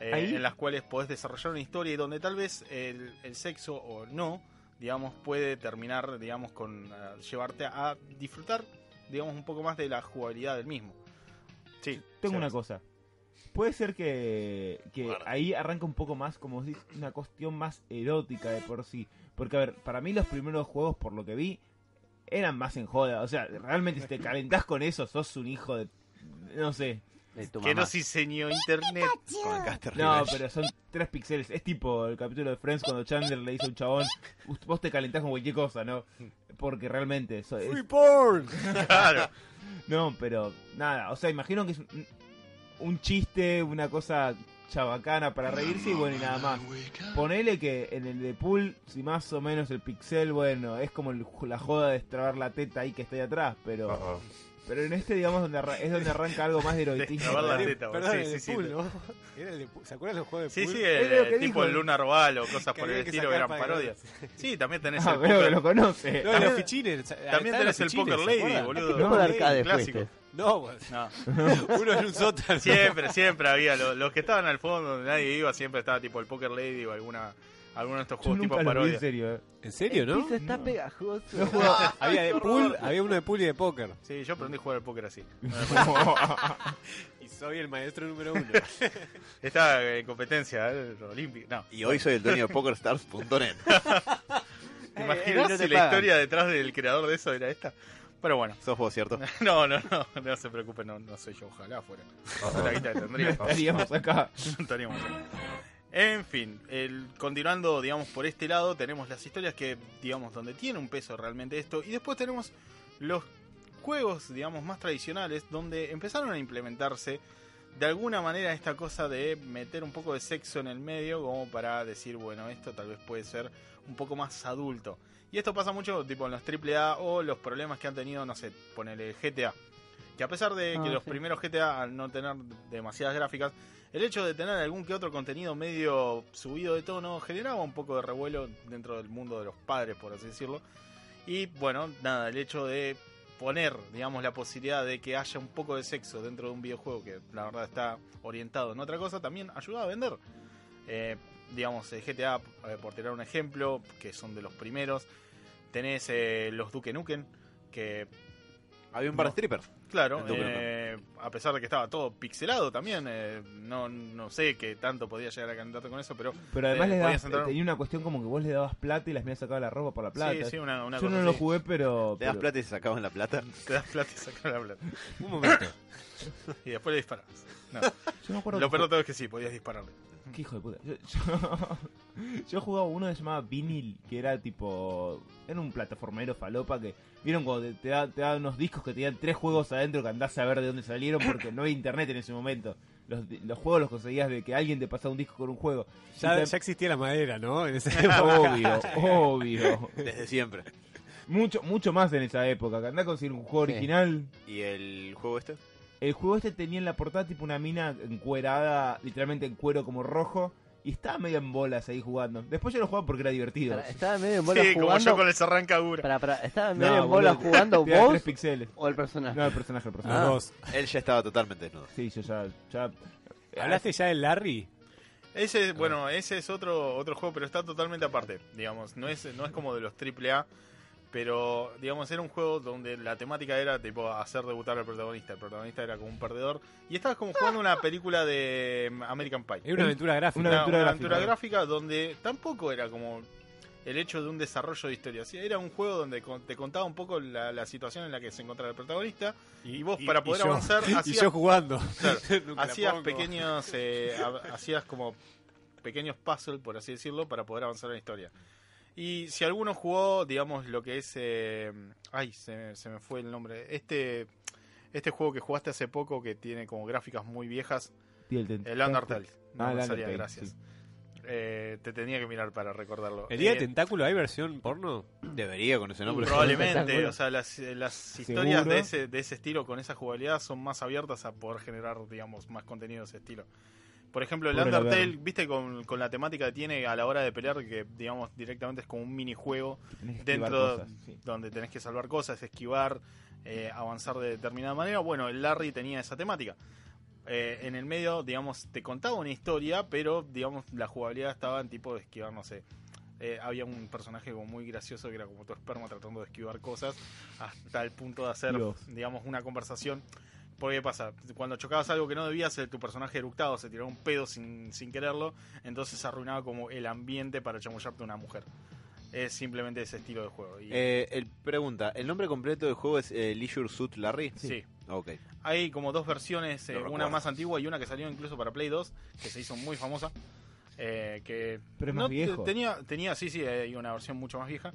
eh, en las cuales podés desarrollar una historia y donde tal vez el, el sexo o no, digamos, puede terminar, digamos, con eh, llevarte a disfrutar, digamos, un poco más de la jugabilidad del mismo. Sí, Tengo una cosa. Puede ser que, que ahí arranca un poco más, como decís, una cuestión más erótica de por sí. Porque, a ver, para mí los primeros juegos, por lo que vi, eran más en joda. O sea, realmente si te calentás con eso, sos un hijo de... No sé. De tu Que mamá. nos diseñó internet. Con el caster No, pero son tres píxeles. Es tipo el capítulo de Friends cuando Chandler le dice a un chabón, "Ust- vos te calentás con cualquier cosa, ¿no? Porque realmente eso es... Free porn. claro. No, pero nada, o sea, imagino que es un, chiste, una cosa chabacana para reírse y bueno, y nada más. Ponele que en el de pool, si más o menos el pixel, bueno, es como el- la joda de extrabar la teta ahí que está ahí atrás, pero pero en este, digamos, donde arra- es donde arranca algo más de. Perdón, Sí, el sí, de sí. pool, ¿no? Era el de pool. ¿Se acuerdan los juegos de Sí, pool? sí, Es el, tipo el. Lunar Ball o cosas por el estilo eran parodias. Sí, también tenés Ah, el veo que poker, lo conoce. No, También- los fichines. también tenés el Poker Lady, boludo. ¿Qué tipo de arcade clásico. fuiste? No, pues, No, uno en un sótano. siempre, siempre había. Los, los que estaban al fondo, donde nadie iba, siempre estaba tipo el Poker Lady o alguna alguno de estos Yo juegos tipo nunca lo vi en parodia. serio, eh. ¿En serio, no? piso está No. pegajoso. No Había de pool, había uno de pool y de póker. Sí, yo aprendí a jugar al póker así. Y soy el maestro número uno. Estaba en competencia eh, olímpica. No, Y hoy soy el dueño de PokerStars.net. ¿te Eh, imaginas no te si la pagan. historia detrás del creador de eso era esta? Pero bueno, Sos vos, ¿cierto? no, no, no, no se preocupen, no, no soy yo, ojalá fuera. La guita que No tendría. estaríamos acá. estaríamos acá. En fin, el, continuando, digamos, por este lado, tenemos las historias que, digamos, donde tiene un peso realmente esto. Y después tenemos los juegos, digamos, más tradicionales, donde empezaron a implementarse de alguna manera esta cosa de meter un poco de sexo en el medio, como para decir, bueno, esto tal vez puede ser un poco más adulto. Y esto pasa mucho, tipo, en los AAA o los problemas que han tenido, no sé, ponele GTA. Que a pesar de Ah, que los sí. primeros GTA, al no tener demasiadas gráficas, el hecho de tener algún que otro contenido medio subido de tono generaba un poco de revuelo dentro del mundo de los padres, por así decirlo. Y bueno, nada, el hecho de poner, digamos, la posibilidad de que haya un poco de sexo dentro de un videojuego que la verdad está orientado en otra cosa, también ayuda a vender. Eh, digamos, el GTA, eh, por tirar un ejemplo, que son de los primeros, tenés eh, los Duke Nukem, que Había un par de No. strippers. Claro, eh, a pesar de que estaba todo pixelado también, eh, no, no sé qué tanto podía llegar a cantarte con eso, pero Pero además Eh, le podías dabas, entrar- tenía una cuestión como que vos le dabas plata y las miras sacaba la ropa por la plata. sí, sí, una, una Yo cosa no lo jugué, pero... Le das pero- plata y se sacaban la plata. Te das plata y sacas la plata. Un momento. Y después le disparas. No, Yo me acuerdo lo peor de todo es que sí, podías dispararle. Qué hijo de puta. Yo, yo, yo jugaba uno que se llamaba Vinyl, que era tipo. Era un plataformero falopa que. ¿Vieron cuando te, te da, te da unos discos que tenían tres juegos adentro que andás a ver de dónde salieron porque no había internet en ese momento? Los, los juegos los conseguías de que alguien te pasaba un disco con un juego. Ya, te- ya existía la madera, ¿no? En esa época. Obvio, obvio. Desde siempre. Mucho, mucho más en esa época. Que andás a conseguir un juego Sí. original. ¿Y el juego este? El juego este tenía en la portada tipo una mina encuerada, literalmente en cuero como rojo. Y estaba medio en bolas ahí jugando. Después yo lo jugaba porque era divertido. Para- Estaba medio en bola Sí, como yo jugando. con el Serrancagura. Para, para, ¿Estaba No, medio en bola boludo, jugando te vos tres píxeles. o el personaje? No, el personaje, el personaje. dos. Él ya estaba totalmente desnudo. Sí, yo ya. ya ¿Hablaste ya del Larry? Ese, bueno, ese es otro otro juego, pero está totalmente aparte, digamos. No es, no es como de los AAA, pero, digamos, era un juego donde la temática era, tipo, hacer debutar al protagonista. El protagonista era como un perdedor. Y estabas como jugando una película de mm, American Pie. Era una aventura gráfica. Una aventura gráfica. aventura gráfica donde tampoco era como el hecho de un desarrollo de historia. Sí, era un juego donde te contaba un poco la, la situación en la que se encontraba el protagonista. Y vos, para poder yo- avanzar, Y hacías- yo jugando. Claro, hacías pequeños eh, ha- hacías como pequeños puzzles por así decirlo para poder avanzar en la historia Y si alguno jugó, digamos, lo que es... eh, ay, se, me- se me fue el nombre. Este este juego que jugaste hace poco, que tiene como gráficas muy viejas, el el Undertale. No Ah, el me salía, Undertale, gracias. sí. Eh, te tenía que mirar para recordarlo. ¿El día Eh, de tentáculo hay versión porno? Debería con ese nombre. Probablemente, o sea, las, las ¿Seguro? historias de ese, de ese estilo con esa jugabilidad son más abiertas a poder generar, digamos, más contenido de ese estilo. Por ejemplo, el Pobre Undertale, viste, con, con la temática que tiene a la hora de pelear, que digamos directamente es como un minijuego dentro cosas, sí. donde tenés que salvar cosas, esquivar, eh, avanzar de determinada manera. Bueno, el Larry tenía esa temática. Eh, en el medio, digamos, te contaba una historia, pero, digamos, la jugabilidad estaba en tipo de esquivar, no sé. Eh, había un personaje como muy gracioso que era como tu esperma tratando de esquivar cosas hasta el punto de hacer, Dios. digamos, una conversación. Porque ¿qué pasa? Cuando chocabas algo que no debías, eh, tu personaje eructaba, se tiraba un pedo sin, sin quererlo, entonces arruinaba como el ambiente para chamullarte a una mujer. Es simplemente ese estilo de juego. Y, Eh, el, pregunta, ¿el nombre completo del juego es eh, Leisure Suit Larry? sí. Ok. Hay como dos versiones, eh, una más antigua y una que salió incluso para Play 2, que se hizo muy famosa. eh, que Pero es más no viejo. tenía, tenía, sí, sí, hay una versión mucho más vieja.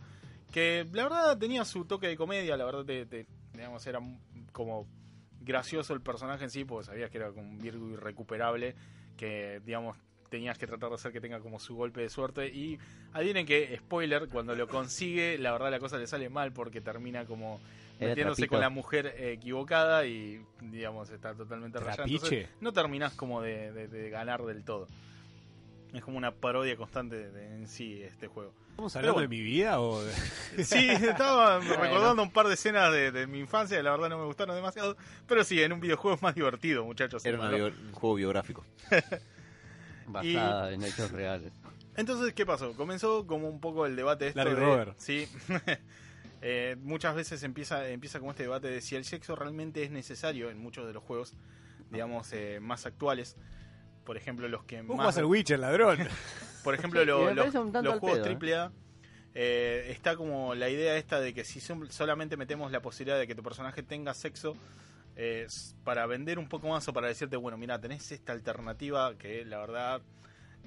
Que la verdad tenía su toque de comedia, la verdad, te- te- digamos, era como gracioso el personaje en sí, porque sabías que era como un Virgo irrecuperable, que digamos tenías que tratar de hacer que tenga como su golpe de suerte y adivinen que spoiler cuando lo consigue la verdad la cosa le sale mal porque termina como Era metiéndose trapito. con la mujer eh, equivocada y digamos está totalmente rayada. No terminás como de, de- de ganar del todo es como una parodia constante de, de- en sí este juego ¿Estamos hablando bueno. de mi vida o de... sí estaba recordando un par de escenas de, de mi infancia la verdad no me gustaron demasiado pero sí en un videojuego es más divertido muchachos Era una Bueno, bio- un juego biográfico. Basada en hechos reales. Entonces, ¿qué pasó? Comenzó como un poco el debate esto Larry de- Rover. Sí. Eh, muchas veces empieza empieza como este debate de si el sexo realmente es necesario en muchos de los juegos, digamos, eh, más actuales. Por ejemplo, los que Vos más... jugás al Witcher, ladrón. Por ejemplo, lo- los, juegos ¿eh? triple A eh, está como la idea esta de que si solamente metemos la posibilidad de que tu personaje tenga sexo eh, para vender un poco más o para decirte, bueno, mira, tenés esta alternativa que la verdad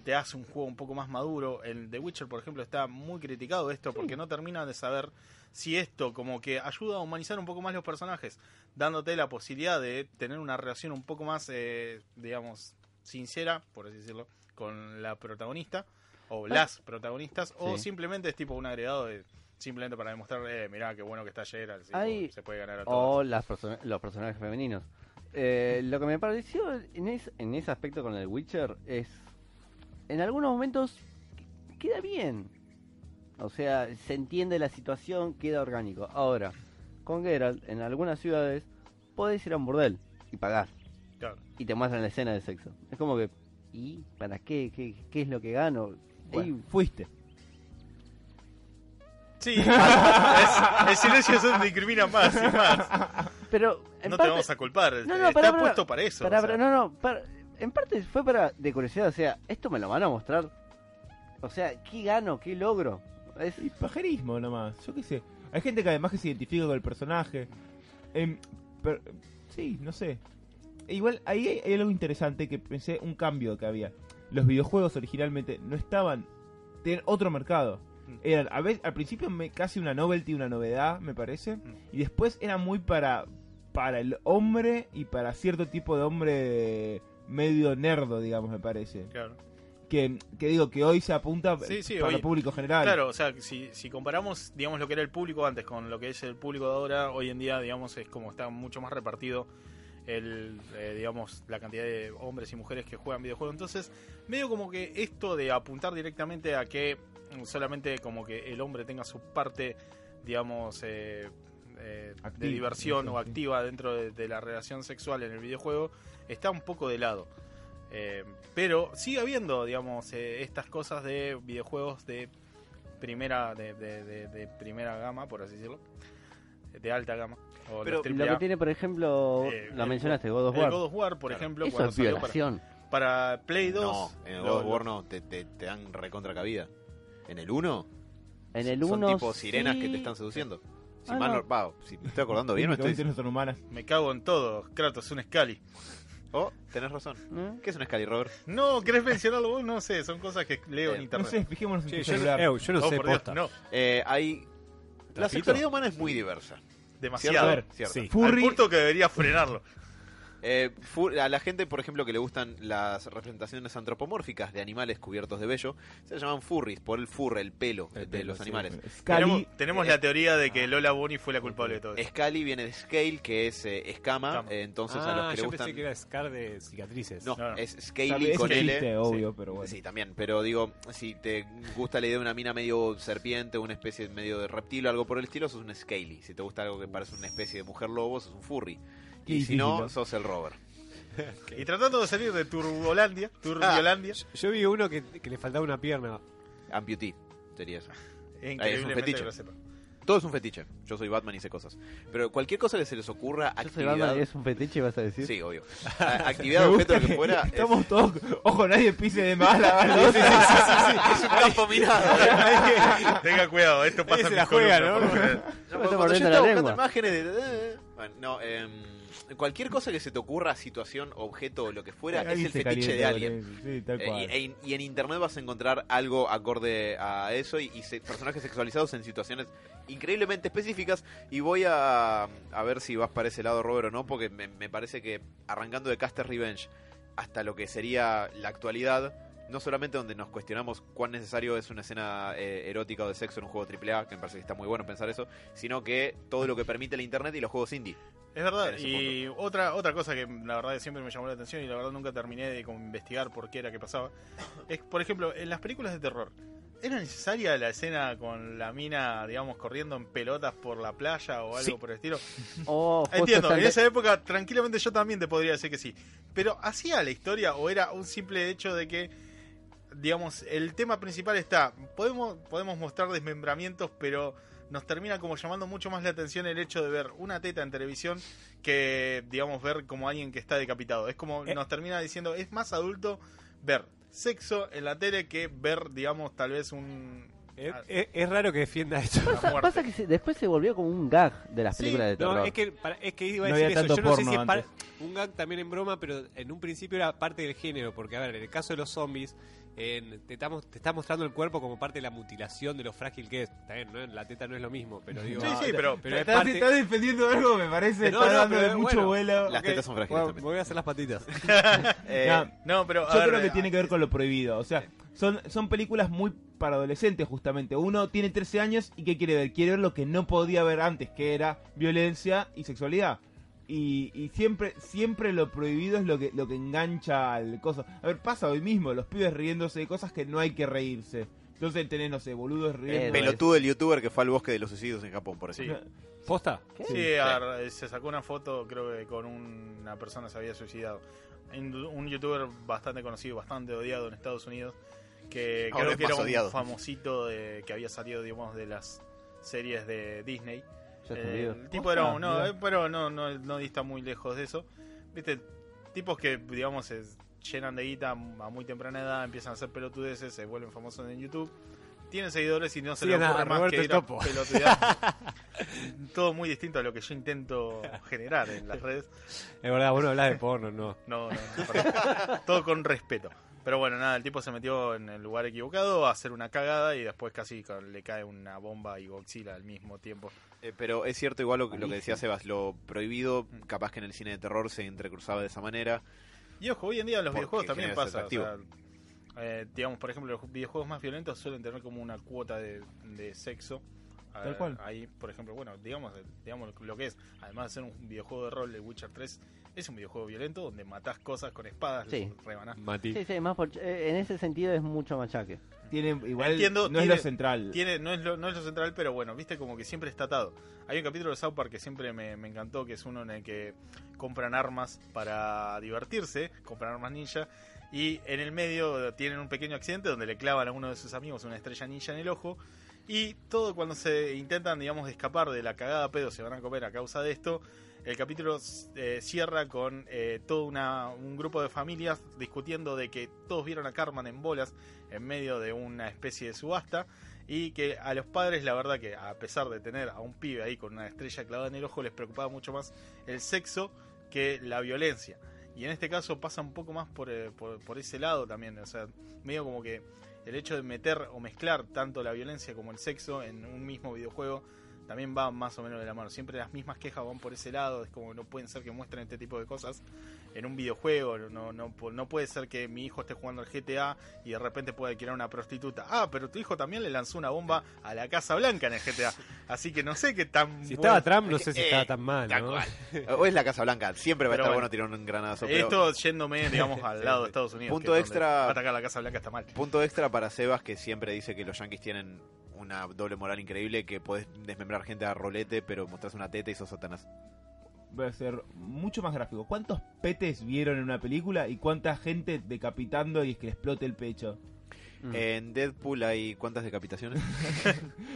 te hace un juego un poco más maduro. El The Witcher, por ejemplo, está muy criticado esto porque no termina de saber si esto como que ayuda a humanizar un poco más los personajes, dándote la posibilidad de tener una relación un poco más, eh, digamos, sincera, por así decirlo, con la protagonista o las protagonistas, o Sí. simplemente es tipo un agregado de simplemente para demostrar, eh, mirá qué bueno que está sí, Hay- se puede ganar a O todos. las perso- los personajes femeninos. Eh, lo que me pareció en, es- en ese aspecto con el Witcher es. En algunos momentos queda bien. O sea, se entiende la situación, queda orgánico. Ahora, con Geralt, en algunas ciudades, podés ir a un burdel y pagar. Y te muestran la escena de sexo. Es como que. ¿Y para qué? ¿Qué, qué es lo que gano? Bueno, Ey, fuiste. Sí, es- el silencio se discrimina más y más. pero. en No te vamos a culpar, No, está no, pará. puesto para eso. Pará, o sea. no, no, en parte fue para de curiosidad, o sea, esto me lo van a mostrar. O sea, ¿qué gano? ¿Qué logro? Es, Y pajerismo nomás, yo qué sé. Hay gente que además que se identifica con el personaje. Em, pero- sí, no sé. Igual ahí hay, hay algo interesante que pensé, un cambio que había. Los videojuegos originalmente no estaban... Tenían otro mercado. Mm. Eran a veces, al principio me, casi una novelty, una novedad, me parece. Mm. Y después era muy para, para el hombre y para cierto tipo de hombre medio nerdo, digamos, me parece. Claro. Que, que digo que hoy se apunta Sí, sí, para hoy- el público general. Claro, o sea, si, si comparamos, digamos, lo que era el público antes con lo que es el público de ahora, hoy en día, digamos, es como está mucho más repartido el, eh, digamos, la cantidad de hombres y mujeres que juegan videojuegos. Entonces, medio como que esto de apuntar directamente a que solamente como que el hombre tenga su parte, digamos, eh, eh, de diversión sí, o activa dentro de, de la relación sexual en el videojuego, está un poco de lado. Eh, pero sigue habiendo, digamos, eh, estas cosas de videojuegos de primera de- de primera gama, por así decirlo, de alta gama. O Pero los lo que tiene, por ejemplo, Eh, la el- mencionaste, God of El War. God of War, por Claro. ejemplo, Eso cuando es salió para, violación. para Play 2. No, en el lo- God of War lo- no, te, te, te dan recontra cabida. En el 1 En el son 1 tipo sirenas que te están seduciendo. Si Ah, mal no. va, si me estoy acordando bien, no estoy... no son humanas. Me cago en todo. Kratos, un Scali. Oh, tenés razón. ¿Eh? ¿Qué es un Scally, Robert? No, ¿querés mencionarlo vos? No sé, son cosas que leo en Eh, internet. No sé, fijémonos en Sí, tu yo, celular. eh, yo no Oh, sé Dios, no, Eh, hay... La sexualidad humana es muy diversa. Demasiado. A ver, Cierto. sí. Al punto que debería frenarlo. Eh, a la gente, por ejemplo, que le gustan las representaciones antropomórficas de animales cubiertos de vello, se llaman furries, por el furre, el pelo El de pelo, los sí. animales. Scali, tenemos tenemos eh, la teoría de que Lola Bonnie fue la culpable de todo eso. Scali viene de scale, que es eh, escama, eh, entonces ah, a los que le yo gustan... pensé que era Scar de cicatrices. No, No, no. es scaly es con L. chiste, obvio, pero bueno. Sí, también, pero digo, si te gusta la idea de una mina medio serpiente, una especie medio de reptil o algo por el estilo, sos un scaly. Si te gusta algo que parece una especie de mujer lobo, sos un furry. Y si no, ¿no? sos el rover. Y tratando de salir de Turbolandia, Turbiolandia, Yo vi uno que, que le faltaba una pierna. Amputee, sería eso. es Ah, es un fetiche. lo sepa. Todo es un fetiche. Yo soy Batman y sé cosas. Pero cualquier cosa que se les ocurra, Yo soy actividad... Batman y es un fetiche, vas a decir. Sí, obvio. Actividad, objeto, lo que fuera. es- Estamos todos. Ojo, nadie pise de más la bala. Es un campo minado. Tenga cuidado, esto pasa en la juega, columnas, ¿no? Yo me estoy Cuando yo mordiendo la estaba buscando lengua. imágenes de... Bueno, no, em, cualquier cosa que se te ocurra, situación, objeto o lo que fuera, es el fetiche de alguien. Sí, tal Eh, cual. y, y en internet vas a encontrar algo acorde a eso y, y se- personajes sexualizados en situaciones increíblemente específicas. Y voy a, a ver si vas para ese lado, Robert, o no, porque me, me parece que arrancando de Caster Revenge hasta lo que sería la actualidad, no solamente donde nos cuestionamos cuán necesario es una escena eh, erótica o de sexo en un juego AAA, que me parece que está muy bueno pensar eso, sino que todo lo que permite la internet y los juegos indie. Es verdad, y otra otra cosa que la verdad que siempre me llamó la atención y la verdad nunca terminé de como investigar por qué era que pasaba, es por ejemplo, en las películas de terror, ¿era necesaria la escena con la mina, digamos, corriendo en pelotas por la playa o algo Sí. por el estilo? Oh, Entiendo, en esa época tranquilamente yo también te podría decir que sí, pero ¿hacía la historia o era un simple hecho de que, digamos, el tema principal está, podemos, podemos mostrar desmembramientos, pero nos termina como llamando mucho más la atención el hecho de ver una teta en televisión que, digamos, ver como alguien que está decapitado. Es como Eh. nos termina diciendo, es más adulto ver sexo en la tele que ver, digamos, tal vez un... Es, ah, es- es raro que defienda esto. Pasa, pasa que se- después se volvió como un gag de las Sí, películas de terror. No, es que, para- es que iba a No decir había eso. tanto Yo no sé si es par- antes. un gag también en broma, pero en un principio era parte del género. Porque, a ver, en el caso de los zombies, en- te, estamos- te está mostrando el cuerpo como parte de la mutilación de lo frágil que es. Está bien, ¿no? La teta no es lo mismo, pero digo. Sí, sí, pero... pero es Estás, parte- estás defendiendo algo, me parece. No, está no, dando pero de mucho bueno. vuelo. Las tetas son frágiles bueno, también. me voy a hacer las patitas. Eh, No, No, pero... Yo ver, creo que eh, tiene que ver con lo prohibido. O sea, son, son películas muy para adolescentes, justamente. Uno tiene 13 años y ¿qué quiere ver? Quiere ver lo que no podía ver antes, que era violencia y sexualidad. Y, y siempre siempre lo prohibido es lo que lo que engancha al coso. A ver, pasa hoy mismo, los pibes riéndose de cosas que no hay que reírse. Entonces tenés, no sé, boludos riendo. de- Pelotudo el youtuber que fue al bosque de los suicidios en Japón, por Sí. ejemplo. ¿Posta? Sí, a ver, se sacó una foto, creo que con una persona se había suicidado. Un youtuber bastante conocido, bastante odiado en Estados Unidos, que Ahora creo es que era un odiado. famosito de, que había salido, digamos, de las series de Disney. Eh, el tipo era un- no, eh, pero no, no, no dista muy lejos de eso. Viste, tipos que, digamos, se llenan de guita a muy temprana edad, empiezan a hacer pelotudeces, se vuelven famosos en YouTube. Tienen seguidores y no se Sigan les ocurre más Roberto que ir a pelotudear. Todo muy distinto a lo que yo intento generar en las redes. Es verdad, bueno, hablas de porno, no. No, no, no, todo con respeto. Pero bueno, nada, el tipo se metió en el lugar equivocado a hacer una cagada y después casi ca- le cae una bomba y Godzilla al mismo tiempo. Eh, pero es cierto igual lo, que- lo que decía Sebas, lo prohibido, capaz que en el cine de terror se entrecruzaba de esa manera. Y ojo, hoy en día en los videojuegos también pasa. o sea, eh, digamos, por ejemplo, los videojuegos más violentos suelen tener como una cuota de, de sexo. Tal cual. Ahí, por ejemplo, bueno, digamos, digamos lo que es. Además de ser un videojuego de rol, de Witcher 3 es un videojuego violento donde matás cosas con espadas, Sí. rebanás. Mati. Sí, sí, más por- eh, en ese sentido es mucho machaque. Tiene, igual Entiendo, no es tiene- lo central. Tiene, no, es lo, no es lo central, pero bueno, viste como que siempre está atado. Hay un capítulo de South Park que siempre me, me encantó, que es uno en el que compran armas para divertirse, compran armas ninja, y en el medio tienen un pequeño accidente donde le clavan a uno de sus amigos una estrella ninja en el ojo, y todo cuando se intentan, digamos, escapar de la cagada pedo se van a comer a causa de esto, el capítulo eh, cierra con eh, todo una, un grupo de familias discutiendo de que todos vieron a Carmen en bolas en medio de una especie de subasta y que a los padres la verdad que a pesar de tener a un pibe ahí con una estrella clavada en el ojo les preocupaba mucho más el sexo que la violencia. Y en este caso pasa un poco más por, eh, por, por ese lado también. O sea, medio como que el hecho de meter o mezclar tanto la violencia como el sexo en un mismo videojuego también va más o menos de la mano. Siempre las mismas quejas van por ese lado. Es como no pueden ser que muestren este tipo de cosas en un videojuego. No, no, no puede ser que mi hijo esté jugando al GTA y de repente pueda alquilar una prostituta. Ah, pero tu hijo también le lanzó una bomba a la Casa Blanca en el GTA. Así que no sé qué tan. Si bueno- estaba Trump, no sé si Eh, estaba tan mal, ¿no? O es la Casa Blanca, siempre va a estar bueno. bueno tirar un granadazo. pero- Esto yéndome, digamos, al lado sí. de Estados Unidos. Punto extra- Atacar la Casa Blanca está mal. Punto extra para Sebas que siempre dice que los yankees tienen una doble moral increíble, que podés desmembrar gente a rolete, pero mostrás una teta y sos Satanás. Voy a ser mucho más gráfico. ¿Cuántos petes vieron en una película y cuánta gente decapitando y es que le explote el pecho? Mm. En Deadpool hay cuántas decapitaciones?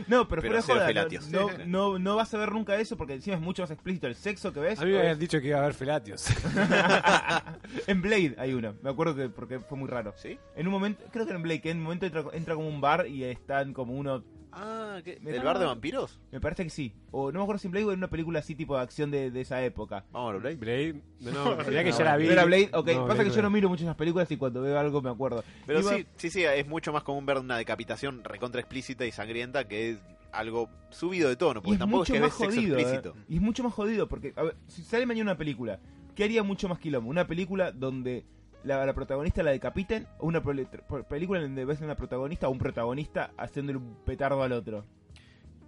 No, pero, Pero fuera joda, felatios. no, no, no, no vas a ver nunca eso porque encima es mucho más explícito el sexo que ves. A mí me habían dicho que iba a haber felatios. en Blade hay uno, me acuerdo que porque fue muy raro. ¿Sí? En un momento, creo que en Blade, que en un momento entra, entra como un bar y están como uno, Ah, ¿qué? Me ¿el da- bar de vampiros? me parece que sí. O no me acuerdo si en Blade o en una película así tipo de acción de, de esa época. Vamos a ver, Blade. Blade, no, no, que No, ya la vi. ¿No era Blade? Ok, No, pasa Blade que yo no. miro mucho esas películas y cuando veo algo me acuerdo. Pero Iba- sí, sí, sí, es mucho más común ver una decapitación recontra explícita y sangrienta que es algo subido de tono, Y porque es tampoco es mucho que más ves sexo jodido. eh. explícito. Y es mucho más jodido porque, a ver, si sale mañana una película, ¿qué haría mucho más quilombo? ¿Una película donde la, la protagonista la decapiten? ¿O una película en donde ves a una protagonista o un protagonista haciéndole un petardo al otro?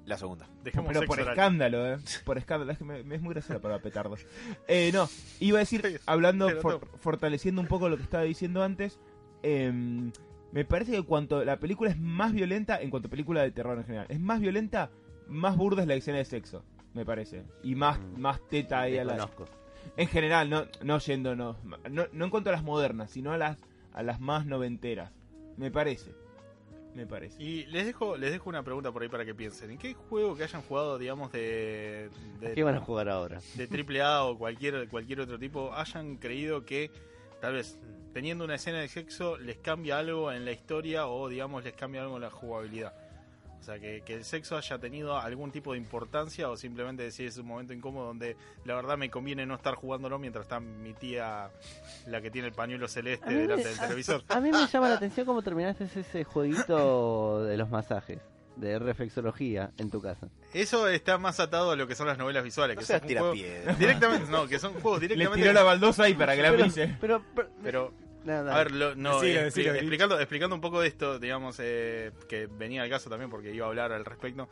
La segunda. Dejemos Pero por oral. escándalo, ¿eh? Por escándalo. Es que me, me es muy graciosa para petardos. Eh, no, iba a decir, hablando, for- fortaleciendo un poco lo que estaba diciendo antes, em, me parece que cuanto la película es más violenta, en cuanto a película de terror en general, es más violenta, más burda es la escena de sexo, me parece. Y más, Mm. más teta ahí a la... Desconozco. En general, no, no yendo, no, no, no en cuanto a las modernas, sino a las, a las más noventeras. Me parece. Me parece. Y les dejo, les dejo una pregunta por ahí para que piensen. ¿En qué juego que hayan jugado, digamos, de, de, ¿Qué van a jugar ahora? de AAA o cualquier, cualquier otro tipo, hayan creído que tal vez teniendo una escena de sexo les cambia algo en la historia o, digamos, les cambia algo en la jugabilidad? O sea, que, que el sexo haya tenido algún tipo de importancia o simplemente decir es un momento incómodo donde la verdad me conviene no estar jugándolo mientras está mi tía, la que tiene el pañuelo celeste, me- delante del televisor. A mí me llama la atención cómo terminaste ese jueguito de los masajes, de reflexología en tu casa. Eso está más atado a lo que son las novelas visuales. No que seas son tira piedra. Directamente, no, que son juegos Le directamente. tiró la baldosa ahí para que la Pero, pise. pero, pero- Pero, nada. a ver, lo- no, expli- decilo, Grinch. explicando, explicando un poco de esto, digamos, eh, que venía al caso también porque iba a hablar al respecto.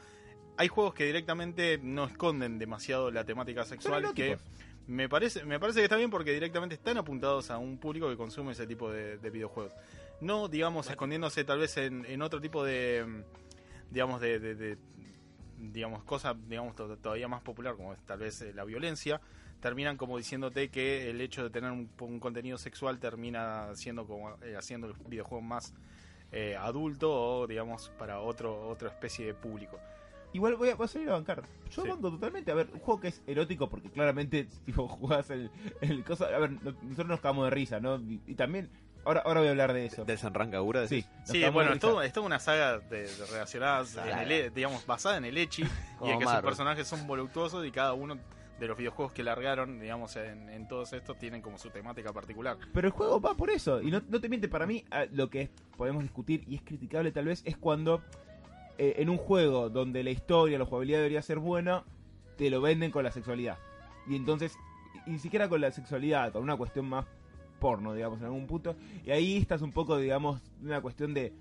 Hay juegos que directamente no esconden demasiado la temática sexual, que me parece, me parece que está bien porque directamente están apuntados a un público que consume ese tipo de, de videojuegos. No, digamos, escondiéndose tal vez en, en otro tipo de, digamos, de, de- de- digamos, cosas, digamos, to- todavía más popular, como es tal vez eh, la violencia, terminan como diciéndote que el hecho de tener un, un contenido sexual termina siendo como eh, haciendo el videojuego más eh, adulto o, digamos, para otro otra especie de público. Igual voy a, voy a salir a bancar. Yo Sí. banco totalmente. A ver, un juego que es erótico porque claramente, tipo, jugás el, el cosa. A ver, no- nosotros nos cagamos de risa, ¿no? Y, y también, ahora, ahora voy a hablar de eso. ¿Del Sanrancagura? Sí, decís? nos Sí, cagamos bueno, es, todo- es toda una saga de, de en el, e- digamos, basada en el Echi, y en que sus personajes son voluptuosos y cada uno de los videojuegos que largaron, digamos, en, en todos estos tienen como su temática particular. Pero el juego va por eso. Y no, no te miente, para mí, lo que podemos discutir, y es criticable tal vez, es cuando eh, en un juego donde la historia, la jugabilidad debería ser buena, te lo venden con la sexualidad. Y entonces, ni siquiera con la sexualidad, con una cuestión más porno, digamos, en algún punto. Y ahí estás un poco, digamos, una cuestión de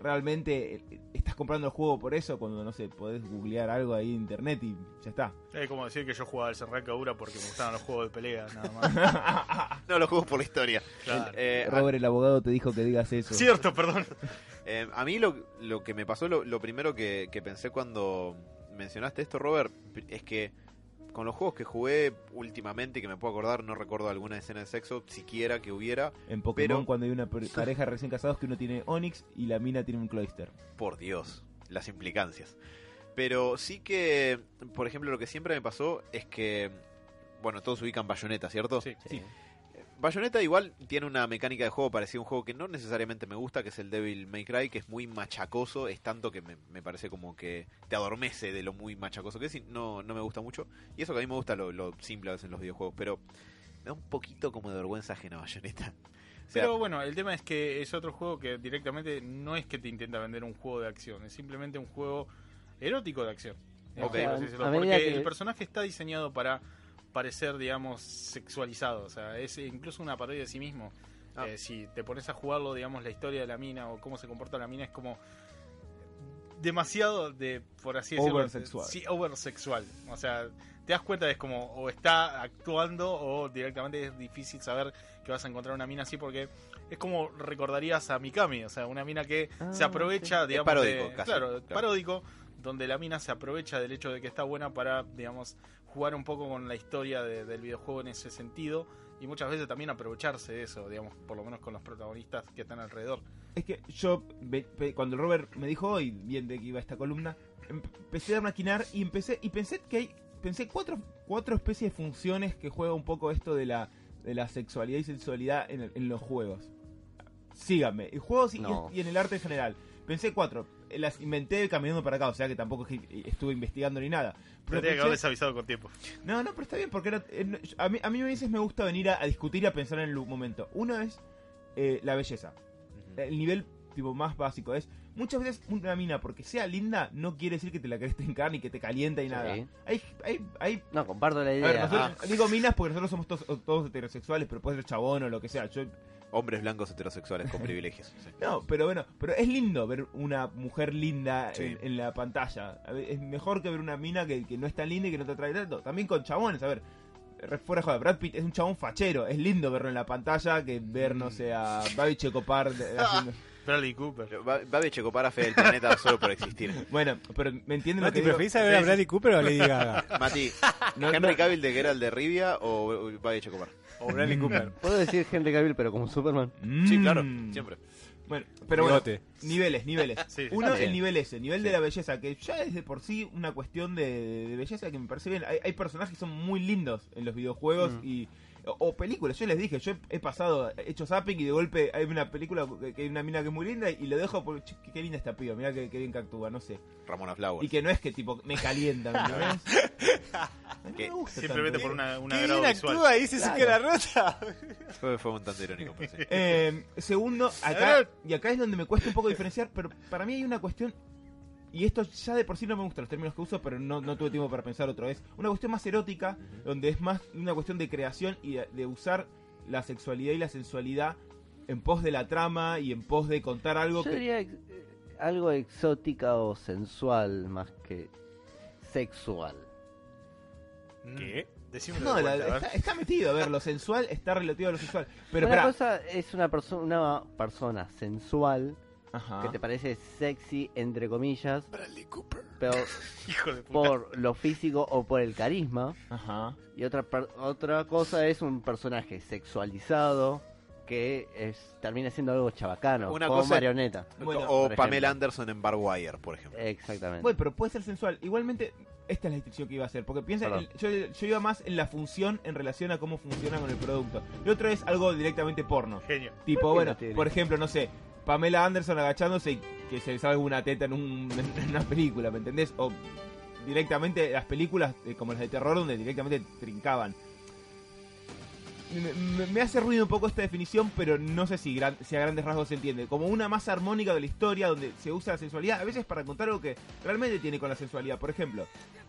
realmente estás comprando el juego por eso, cuando, no sé, podés googlear algo ahí en internet y ya está. Es como decir que yo jugaba al Serrancadura porque me gustaban los juegos de pelea, nada más. No, los juegos por la historia. Claro. Eh, a- Robert, el abogado, te dijo que digas eso. Cierto, perdón. Eh, a mí lo, lo que me pasó, lo, lo primero que, que pensé cuando mencionaste esto, Robert, es que con los juegos que jugué últimamente y que me puedo acordar, no recuerdo alguna escena de sexo, siquiera que hubiera. En Pokémon, Pero- cuando hay una pareja recién casados que uno tiene Onix y la mina tiene un Cloyster. Por Dios, las implicancias. Pero sí que, por ejemplo, lo que siempre me pasó es que, bueno, todos ubican Bayonetta, ¿cierto? Sí. Sí. Bayonetta igual tiene una mecánica de juego parecida a un juego que no necesariamente me gusta, que es el Devil May Cry, que es muy machacoso, es tanto que me, me parece como que te adormece de lo muy machacoso que es y no, no me gusta mucho. Y eso que a mí me gusta lo, lo simple a veces en los videojuegos, pero me da un poquito como de vergüenza ajena Bayonetta. O sea, Pero bueno, el tema es que es otro juego que directamente no es que te intenta vender un juego de acción, es simplemente un juego erótico de acción. A Porque que- el personaje está diseñado para parecer, digamos, sexualizado. O sea, es incluso una parodia de sí mismo. Ah. Eh, si te pones a jugarlo, digamos, la historia de la mina o cómo se comporta la mina es como demasiado de, por así decirlo, Oversexual. Sí, oversexual. O sea, te das cuenta es como o está actuando o directamente es difícil saber que vas a encontrar una mina así porque es como recordarías a Mikami, o sea, una mina que Ah, se aprovecha, Es digamos, paródico, de- casi. claro, Claro. paródico, donde la mina se aprovecha del hecho de que está buena para, digamos, jugar un poco con la historia de- del videojuego en ese sentido y muchas veces también aprovecharse de eso, digamos, por lo menos con los protagonistas que están alrededor. Es que yo, cuando Robert me dijo hoy, bien de que iba esta columna, em- empecé a maquinar y empecé y pensé que hay pensé cuatro, cuatro especies de funciones que juega un poco esto de la, de la sexualidad y sensualidad en, el- en los juegos. Síganme, en juegos y, No. y en el arte en general. Pensé cuatro, las inventé caminando para acá, o sea que tampoco estuve investigando ni nada. Pero Tendría que haberles avisado con tiempo. no, no, pero está bien, porque no- eh, a, mí, a mí a veces me gusta venir a, a discutir y a pensar en el momento. Uno es eh, la belleza. El nivel tipo más básico es muchas veces una mina porque sea linda no quiere decir que te la querés trincar ni que te calienta y Sí. nada. Hay, hay, hay No, comparto la a ver, idea. nosotros- digo minas porque nosotros somos todos, todos heterosexuales, pero puede ser chabón o lo que sea. Yo, Hombres blancos heterosexuales con privilegios. sí. no, pero bueno, pero es lindo ver una mujer linda Sí. en, en la pantalla. A ver, Es mejor que ver una mina que, que no es tan linda y que no te atrae tanto. También con chabones, a ver. Fuera de Brad Pitt es un chabón fachero. Es lindo verlo en la pantalla que ver, no sé, a Babi Checopar haciendo- Bradley Cooper. Babi Checopara fe del planeta solo por existir. Bueno, pero me entienden lo Mati, que digo. ¿preferís a ver a. Bradley Cooper o a Lady Gaga? Mati, No, ¿Henry no. Cavill de Geralt de Rivia o o Babi Checopar? O Bradley Cooper. Puedo decir Henry Cavill, pero como Superman. Sí, claro, Mm. siempre. Bueno, pero bueno, Bigote. niveles, niveles. Sí. Uno, el nivel ese, nivel de la belleza, que ya es de por sí una cuestión de, de belleza que me parece bien. Hay, hay personajes que son muy lindos en los videojuegos Mm. y o, o películas. Yo les dije, yo he pasado, he hecho zapping y de golpe hay una película que, que hay una mina que es muy linda y lo dejo porque, "Che, qué, qué linda esta piba, mira qué, qué bien que actúa, no sé. Ramona Flowers. Y que no es que tipo me calienta, ¿me entendés? A mí no Que me gusta Simplemente tanto. por una, un ¡Qué bien visual. actúa! Dice Claro. cara rota. Fue, fue un tanto irónico, pues, sí. Eh, segundo, acá, y acá es donde me cuesta un poco diferenciar, pero para mí hay una cuestión, y esto ya de por sí no me gustan los términos que uso, pero no, no tuve tiempo para pensar otra vez, una cuestión más erótica, donde es más una cuestión de creación y de, de usar la sexualidad y la sensualidad en pos de la trama y en pos de contar algo Yo que... diría ex- algo exótica o sensual más que sexual. Mm. ¿Qué? Decímelo No, de la- vuelta, a ver. está, está metido, a ver, lo sensual está relativo a lo sexual. Pero una pará. cosa es una persona una persona sensual Ajá. que te parece sexy entre comillas, Bradley Cooper. pero Hijo de puta. por lo físico o por el carisma. Ajá. Y otra per- otra cosa es un personaje sexualizado que es termina siendo algo chabacano, Una como cosa- marioneta. Bueno, o Pamela. Anderson en Barwire, por ejemplo. Exactamente. Bueno, pero puede ser sensual. Igualmente, esta es la distinción que iba a hacer. Porque piensa, el- yo, yo iba más en la función en relación a cómo funciona con el producto. Y otro es algo directamente porno. Genio. Tipo, ¿Por qué bueno, no por ejemplo, no sé, Pamela Anderson agachándose y que se le salga una teta en, un- en una película, ¿me entendés? O directamente las películas eh, como las de terror donde directamente trincaban. Me, me- hace ruido un poco esta definición, pero no sé si, gran- si a grandes rasgos se entiende. Como una más armónica de la historia donde se usa la sensualidad, a veces para contar algo que realmente tiene con la sensualidad. Por ejemplo,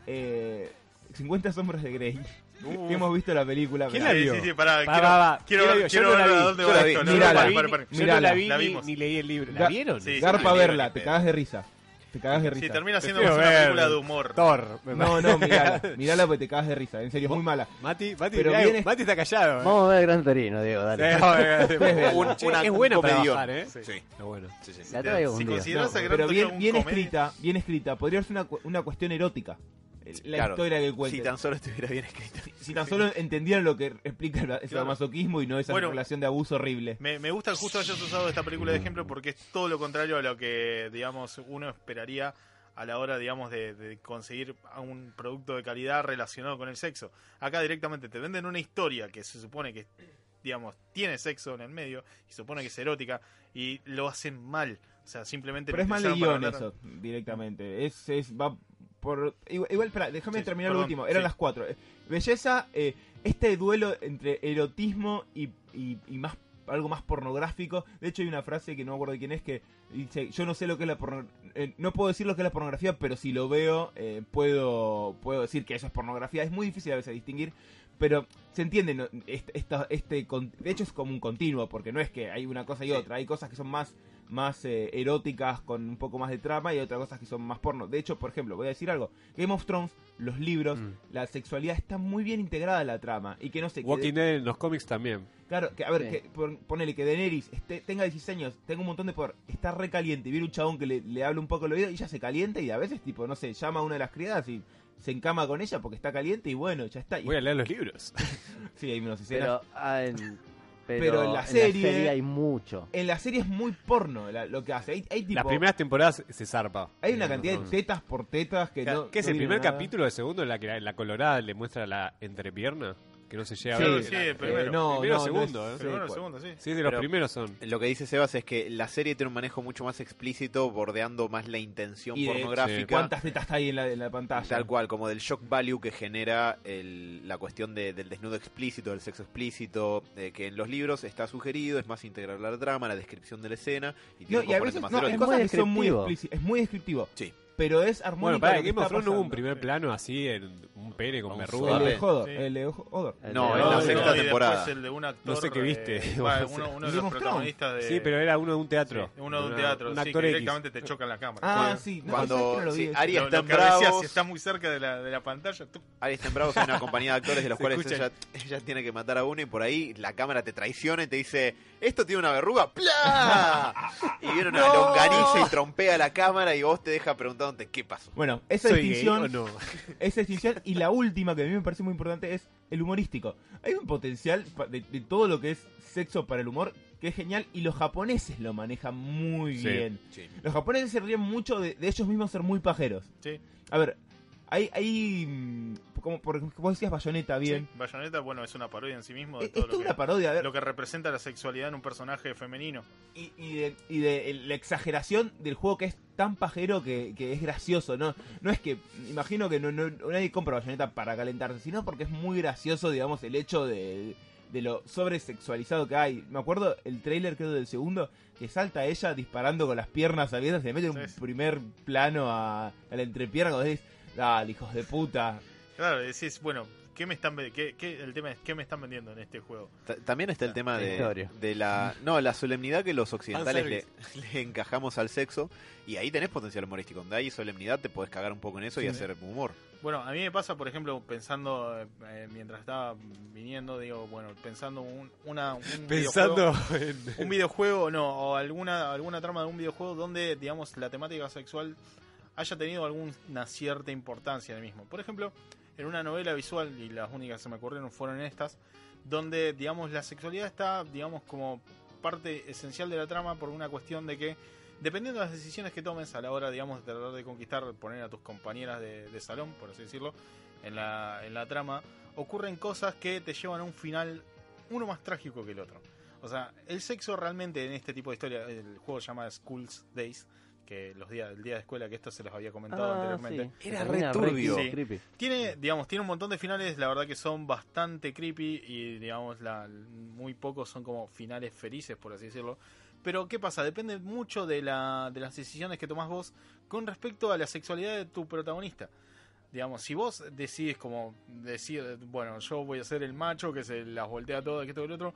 eh, 50 sombras de Grey. Uh. que hemos visto la película. ¿Quién la vio? sí, sí, pará, Pa, quiero, pa, pa. quiero, ver vi. a dónde va la vi. esto. No. Yo no la vi ni, leí el libro. ¿La vieron? Sí, Garpa sí, verla, te cagas de risa. Te cagas de risa. Sí, termina siendo una ver. película de humor. Thor. No, no, mirala. Mirala porque te cagas de risa. En serio, es muy mala. Mati, Mati, Pero mirá, viene- Mati está callado. ¿eh? Vamos a ver Gran Torino, Diego, dale. Eh, joder, Un- che, una- es buena para bajar, ¿eh? Sí. Sí, bueno. sí, sí. La traigo Si un día. consideras a Gran pero bien, un bien escrita, bien escrita. Podría ser una, una cuestión erótica. La Claro. historia que cuenta. Si tan solo estuviera bien escrito. Si tan solo entendieran lo que explica el Claro. masoquismo y no esa Bueno. relación de abuso horrible. Me, me gusta que justo hayas usado esta película de ejemplo porque es todo lo contrario a lo que, digamos, uno esperaría a la hora, digamos, de, de conseguir a un producto de calidad relacionado con el sexo. Acá directamente te venden una historia que se supone que, digamos, tiene sexo en el medio y se supone que es erótica y lo hacen mal. O sea, simplemente... Pero lo es mal de guion eso, directamente. Es, es, va por igual, igual, espera, déjame Sí, terminar lo perdón, último. Eran sí. las cuatro. Eh, Belleza, eh, este duelo entre erotismo y, y, y más algo más pornográfico. De hecho, hay una frase que no me acuerdo de quién es que dice: Yo no sé lo que es la pornografía. no puedo decir lo que es la pornografía, pero si lo veo, eh, puedo, puedo decir que eso es pornografía. Es muy difícil a veces distinguir. Pero se entiende, ¿no? este, esta- este, de hecho es como un continuo, porque no es que hay una cosa y otra, hay cosas que son más, más eh, eróticas con un poco más de trama y otras cosas que son más porno. De hecho, por ejemplo, voy a decir algo, Game of Thrones, los libros, Mm. la sexualidad está muy bien integrada en la trama y que no sé, Walking Dead en los cómics también. claro, que a ver, Sí. que pon- ponele que Daenerys esté- tenga 16 años, tenga un montón de poder, está re caliente y viene un chabón que le, le habla un poco al oído y ella se calienta y a veces tipo, no sé, llama a una de las criadas y se encama con ella porque está caliente y bueno, ya está. Y- Voy a leer los libros. sí, hay unas escenas. Pero, ah, en, pero, Pero en la serie- hay mucho. En la serie es muy porno la- lo que hace. Hay, hay tipo, Las primeras temporadas se zarpa. hay una of cantidad de tetas por tetas que no. ¿Qué es no el primer nada. capítulo? ¿El segundo? En la que la, la colorada le muestra la entrepierna. Que no se llega Sí, a ver. sí, La- primero. Eh, no, Primero, no, segundo, no ¿eh? es- Primero, sí, segundo, sí. Sí, de los Pero- primeros son. Lo que dice Sebas es que la serie tiene un manejo mucho más explícito, bordeando más la intención Y de- pornográfica. ¿Cuántas tetas hay en la, en la pantalla? Tal cual, como del shock value que genera el- la cuestión de- del desnudo explícito, del sexo explícito, eh, que en los libros está sugerido, es más integral a la trama, la descripción de la escena, y tiene No, y a veces más no, hay erótico. cosas muy que son muy. Es muy descriptivo. Sí. Pero es armónico. Bueno, para lo que que Game of Thrones no hubo un primer plano así en un pene con verruga. El de. Hodor. Sí. El de Hodor. No, en la sexta temporada. después el de un actor, No sé qué viste. eh, uno, uno de los protagonistas de... Sí, pero era uno de un teatro. Sí, uno de un Una- teatro, Un sí, actor que X. directamente te choca en la cámara. Ah, Sí. sí. No, Cuando- ¿sabes que no sí? Ari- está en que si estás muy cerca de la, de la pantalla, tú- Ahí está en Bravos, hay una compañía de actores de los cuales ella, ella tiene que matar a uno y por ahí la cámara te traiciona y te dice, esto tiene una verruga, ¡plá! Y viene una longaniza y trompea la cámara y vos te dejas qué pasó. Bueno, esa ¿Soy gay distinción, o no? esa distinción y la última que a mí me parece muy importante es el humorístico. Hay un potencial de, de todo lo que es sexo para el humor que es genial y los japoneses lo manejan muy Sí. bien. Sí. Los japoneses se ríen mucho de, de ellos mismos ser muy pajeros. Sí. A ver, hay, hay mm, como por vos decías Bayonetta bien. Sí, Bayonetta, bueno, es una parodia en sí mismo de Es, todo es lo que, una parodia. A ver, lo que representa la sexualidad en un personaje femenino. y, y de, y de la exageración del juego que es tan pajero que, que es gracioso, ¿no? No es que, imagino que no, no- nadie compra bayoneta para calentarse, sino porque es muy gracioso, digamos, el hecho de, de lo sobresexualizado que hay. Me acuerdo el trailer, creo, del segundo, que salta ella disparando con las piernas abiertas, se mete un Sí, primer plano a, a la entrepierna cuando decís, dale, hijos de puta. Claro, decís, bueno, ¿qué me están, ve- qué, qué- el tema es, ¿qué me están vendiendo en este juego? Ta- También está el tema La de, de la no la solemnidad que los occidentales le, Fanservice. le encajamos al sexo y ahí tenés potencial humorístico. Donde hay solemnidad te podés cagar un poco en eso y hacer humor. Bueno, a mí me pasa, por ejemplo, pensando, eh, mientras estaba viniendo, digo, bueno, pensando un, una, un Pensando videojuego- en... un videojuego, no, o alguna, alguna trama de un videojuego donde, digamos, la temática sexual haya tenido alguna cierta importancia en el mismo. Por ejemplo, en una novela visual, y las únicas que se me ocurrieron fueron estas, donde, digamos, la sexualidad está, digamos, como parte esencial de la trama por una cuestión de que, dependiendo de las decisiones que tomes a la hora, digamos, de tratar de conquistar, poner a tus compañeras de, de salón, por así decirlo, en la, en la trama, ocurren cosas que te llevan a un final, uno más trágico que el otro. O sea, el sexo realmente en este tipo de historia, el juego se llama School's Days, que los días, el día de escuela, que esto se los había comentado Ah, anteriormente. sí. Era re turbio. creepy, Sí. creepy. Tiene, digamos, tiene un montón de finales, la verdad que son bastante creepy y, digamos, la, muy pocos son como finales felices, por así decirlo. Pero, ¿qué pasa? Depende mucho de, la, de las decisiones que tomás vos con respecto a la sexualidad de tu protagonista. Digamos, si vos decides como decir, bueno, yo voy a ser el macho que se las voltea todas, que esto y lo otro,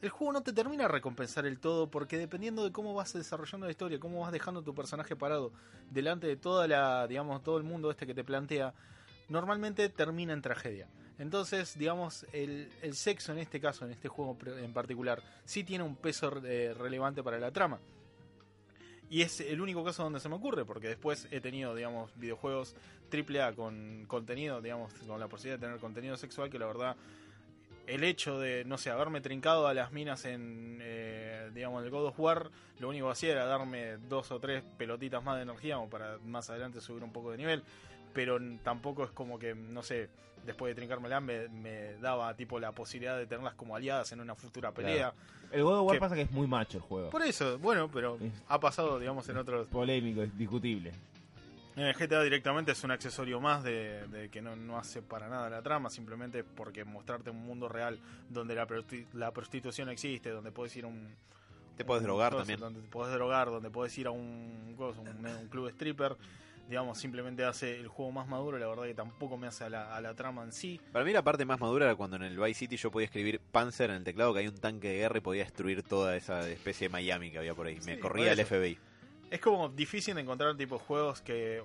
el juego no te termina de recompensar el todo porque dependiendo de cómo vas desarrollando la historia, cómo vas dejando tu personaje parado delante de toda la, digamos, todo el mundo este que te plantea, normalmente termina en tragedia. Entonces, digamos, el, el sexo en este caso, en este juego en particular, sí tiene un peso eh, relevante para la trama. Y es el único caso donde se me ocurre, porque después he tenido, digamos, videojuegos AAA con contenido, digamos, con la posibilidad de tener contenido sexual que la verdad el hecho de, no sé, haberme trincado a las minas en, eh, digamos, el God of War, lo único que hacía era darme dos o tres pelotitas más de energía como para más adelante subir un poco de nivel. Pero tampoco es como que, no sé, después de trincármela me, me daba tipo la posibilidad de tenerlas como aliadas en una futura pelea. El God of War pasa que es muy macho el juego. Por eso, bueno, pero ha pasado, digamos, en otros... Polémico, es discutible. En el GTA directamente es un accesorio más de, de que no, no hace para nada la trama, simplemente porque mostrarte un mundo real donde la, la prostitución existe, donde puedes ir a un... Te puedes drogar también. Donde te puedes drogar, donde puedes ir a un, coso, un, un club stripper. Digamos, simplemente hace el juego más maduro, la verdad que tampoco me hace a la, a la trama en sí. Para mí la parte más madura era cuando en el Vice City yo podía escribir Panzer en el teclado, que hay un tanque de guerra y podía destruir toda esa especie de Miami que había por ahí. Me corría el. FBI. Es como difícil de encontrar tipo juegos que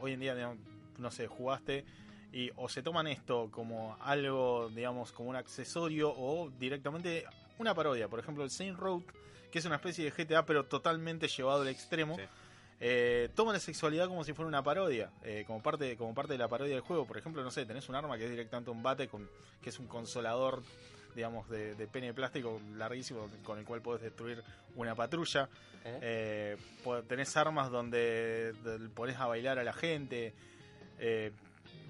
hoy- en día, digamos, no sé, jugaste y o se toman esto como algo, digamos, como un accesorio o directamente una parodia. Por ejemplo, el Saint Road, que es una especie de GTA pero totalmente llevado al extremo. Sí. eh, toma la sexualidad como si fuera una parodia, eh, como parte como parte de la parodia del juego. Por ejemplo, no sé, tenés un arma que es directamente un bate, con, que es un consolador, digamos, de, de pene de plástico larguísimo con el cual podés destruir una patrulla. ¿Eh? Eh, tenés armas donde, pones a bailar a la gente. eh,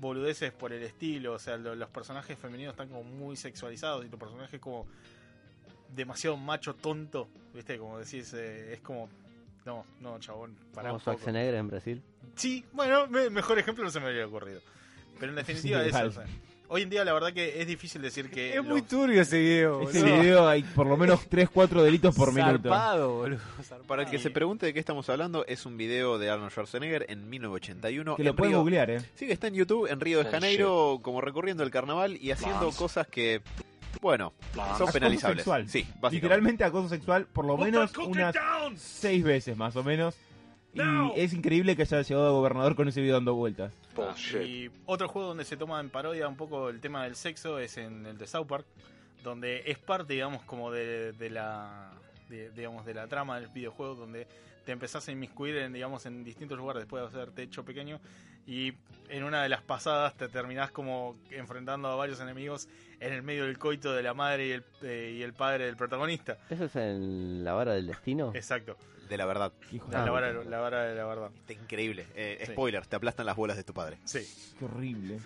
boludeces por el estilo. O sea, lo- los personajes femeninos están como muy sexualizados y tu personaje es como demasiado macho tonto. ¿Viste? Como decís, eh, es como. No, no, chabón, para Como. Schwarzenegger en Brasil. Sí, bueno, me- mejor ejemplo no se me habría ocurrido. Pero en definitiva, Sí, eso. igual. o sea, hoy en día, la verdad que es difícil decir que. Es muy los- turbio ese video, Ese boludo. video hay por lo menos 3-4 delitos por minuto. Zarpado, boludo. Para el que se pregunte de qué estamos hablando, es un video de Arnold Schwarzenegger en 1981. Que lo en pueden Río- googlear, ¿eh? Sí, que está en YouTube, en Río de Oh, Janeiro, como recorriendo el carnaval y haciendo cosas que, bueno, son Acoso penalizables. sexual. Sí, básicamente. Literalmente acoso sexual por lo menos unas seis veces más o menos. Y es increíble que haya llegado a gobernador con ese video dando vueltas. Y otro juego donde se toma en parodia un poco el tema del sexo es en el de South Park, donde es parte, digamos, como de, de la de- digamos de la trama del videojuego, donde te empezás a inmiscuir en, digamos, en distintos lugares después de haberte hecho pequeño y en una de las pasadas te terminás como enfrentando a varios enemigos en el medio del coito de la madre y el, eh, y el padre del protagonista. ¿Eso es en la vara del destino? Exacto, De la verdad. Hijo la, de vara, puta. la vara de la verdad. Está increíble. Eh, Sí. Spoiler, te aplastan las bolas de tu padre. Sí. Qué horrible.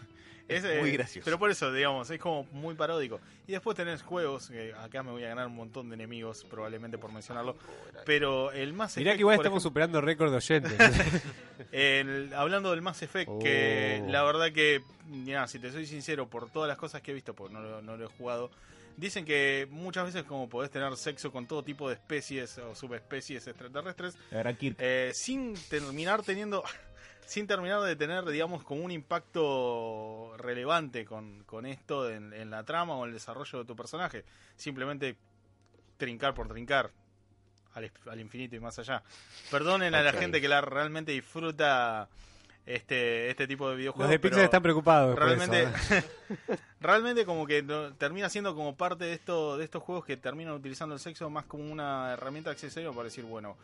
Es muy eh, gracioso. Pero por eso, digamos, es como muy paródico. Y después tenés juegos, que acá me voy a ganar un montón de enemigos, probablemente por mencionarlo. Pero el Mass Mirá Effect, que igual estamos ejemplo, superando récord de oyentes. el- hablando del Mass Effect, que Oh. la verdad que, mira, si te soy sincero, por todas las cosas que he visto, porque no lo he jugado, dicen que muchas veces como podés tener sexo con todo tipo de especies o subespecies extraterrestres, eh, sin terminar teniendo sin terminar de tener digamos como un impacto relevante con, con esto en, en la trama o en el desarrollo de tu personaje. Simplemente trincar por trincar al, al infinito y más allá. Perdonen a la gente que la realmente disfruta este este tipo de Los videojuegos de Pixar están preocupados. por realmente eso, ¿eh? realmente como que no- termina siendo como parte de esto de estos juegos que terminan utilizando el sexo más como una herramienta accesoria para decir bueno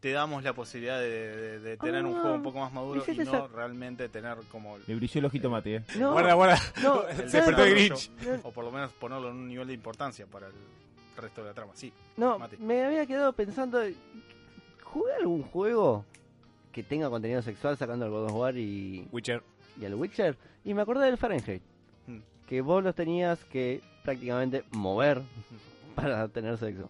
te damos la posibilidad de, de- de tener un Ah, juego un poco más maduro ¿viste y no esa- realmente tener como Le brilló el ojito mate, ¿eh? No, Guarda, guarda. no, Se ¿sabes despertó el lo- Grinch. o por lo menos ponerlo en un nivel de importancia para el resto de la trama sí No, Mate. me había quedado pensando, ¿jugué algún juego que tenga contenido sexual sacando el God of War y, Witcher. y el Witcher? Y me acordé del Fahrenheit, Mm. que vos los tenías que prácticamente mover para tener sexo.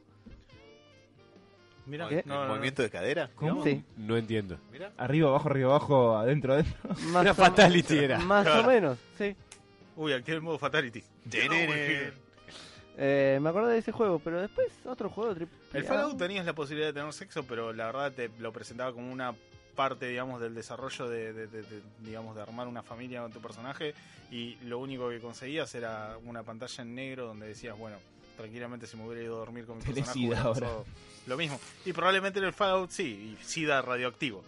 mira ¿Qué? no, no, no. ¿Movimiento de cadera? ¿Cómo? Sí, No entiendo. Mira. Arriba, abajo, arriba, abajo, adentro, adentro. más, Una fatality era. más o menos, sí. uy activé el modo fatality Eh, me acordé de ese juego, pero después otro juego triple El. Fallout tenías la posibilidad de tener sexo, pero la verdad te lo presentaba como una parte, digamos, del desarrollo de, de- de- de, digamos, de armar una familia con tu personaje y lo único que conseguías era una pantalla en negro donde decías, bueno, tranquilamente si me hubiera ido a dormir con mi personaje ahora. lo mismo. Y probablemente en el Fallout sí, y sida radioactivo,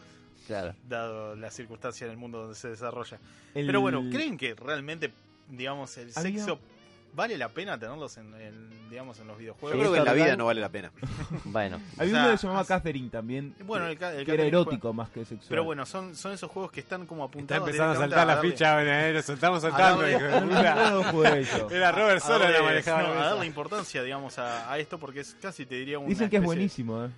Claro. dado la circunstancia en el mundo donde se desarrolla. El- Pero bueno, ¿creen que realmente, digamos, el sexo vale la pena tenerlos en, en, digamos, en los Yo videojuegos? creo que en la vida no vale la pena. Bueno, Había o sea, uno que se llamaba Catherine también. Bueno, que, el, ca- el que era erótico más que sexual. Pero bueno, son, son esos juegos que están como Está apuntados. empezando a saltar la darle- ficha, eh, lo soltamos saltando. Era Robert a Solo la manejaba. no, a darle importancia, digamos, a, a esto porque es casi, te diría, una Dicen que es buenísimo, ¿eh?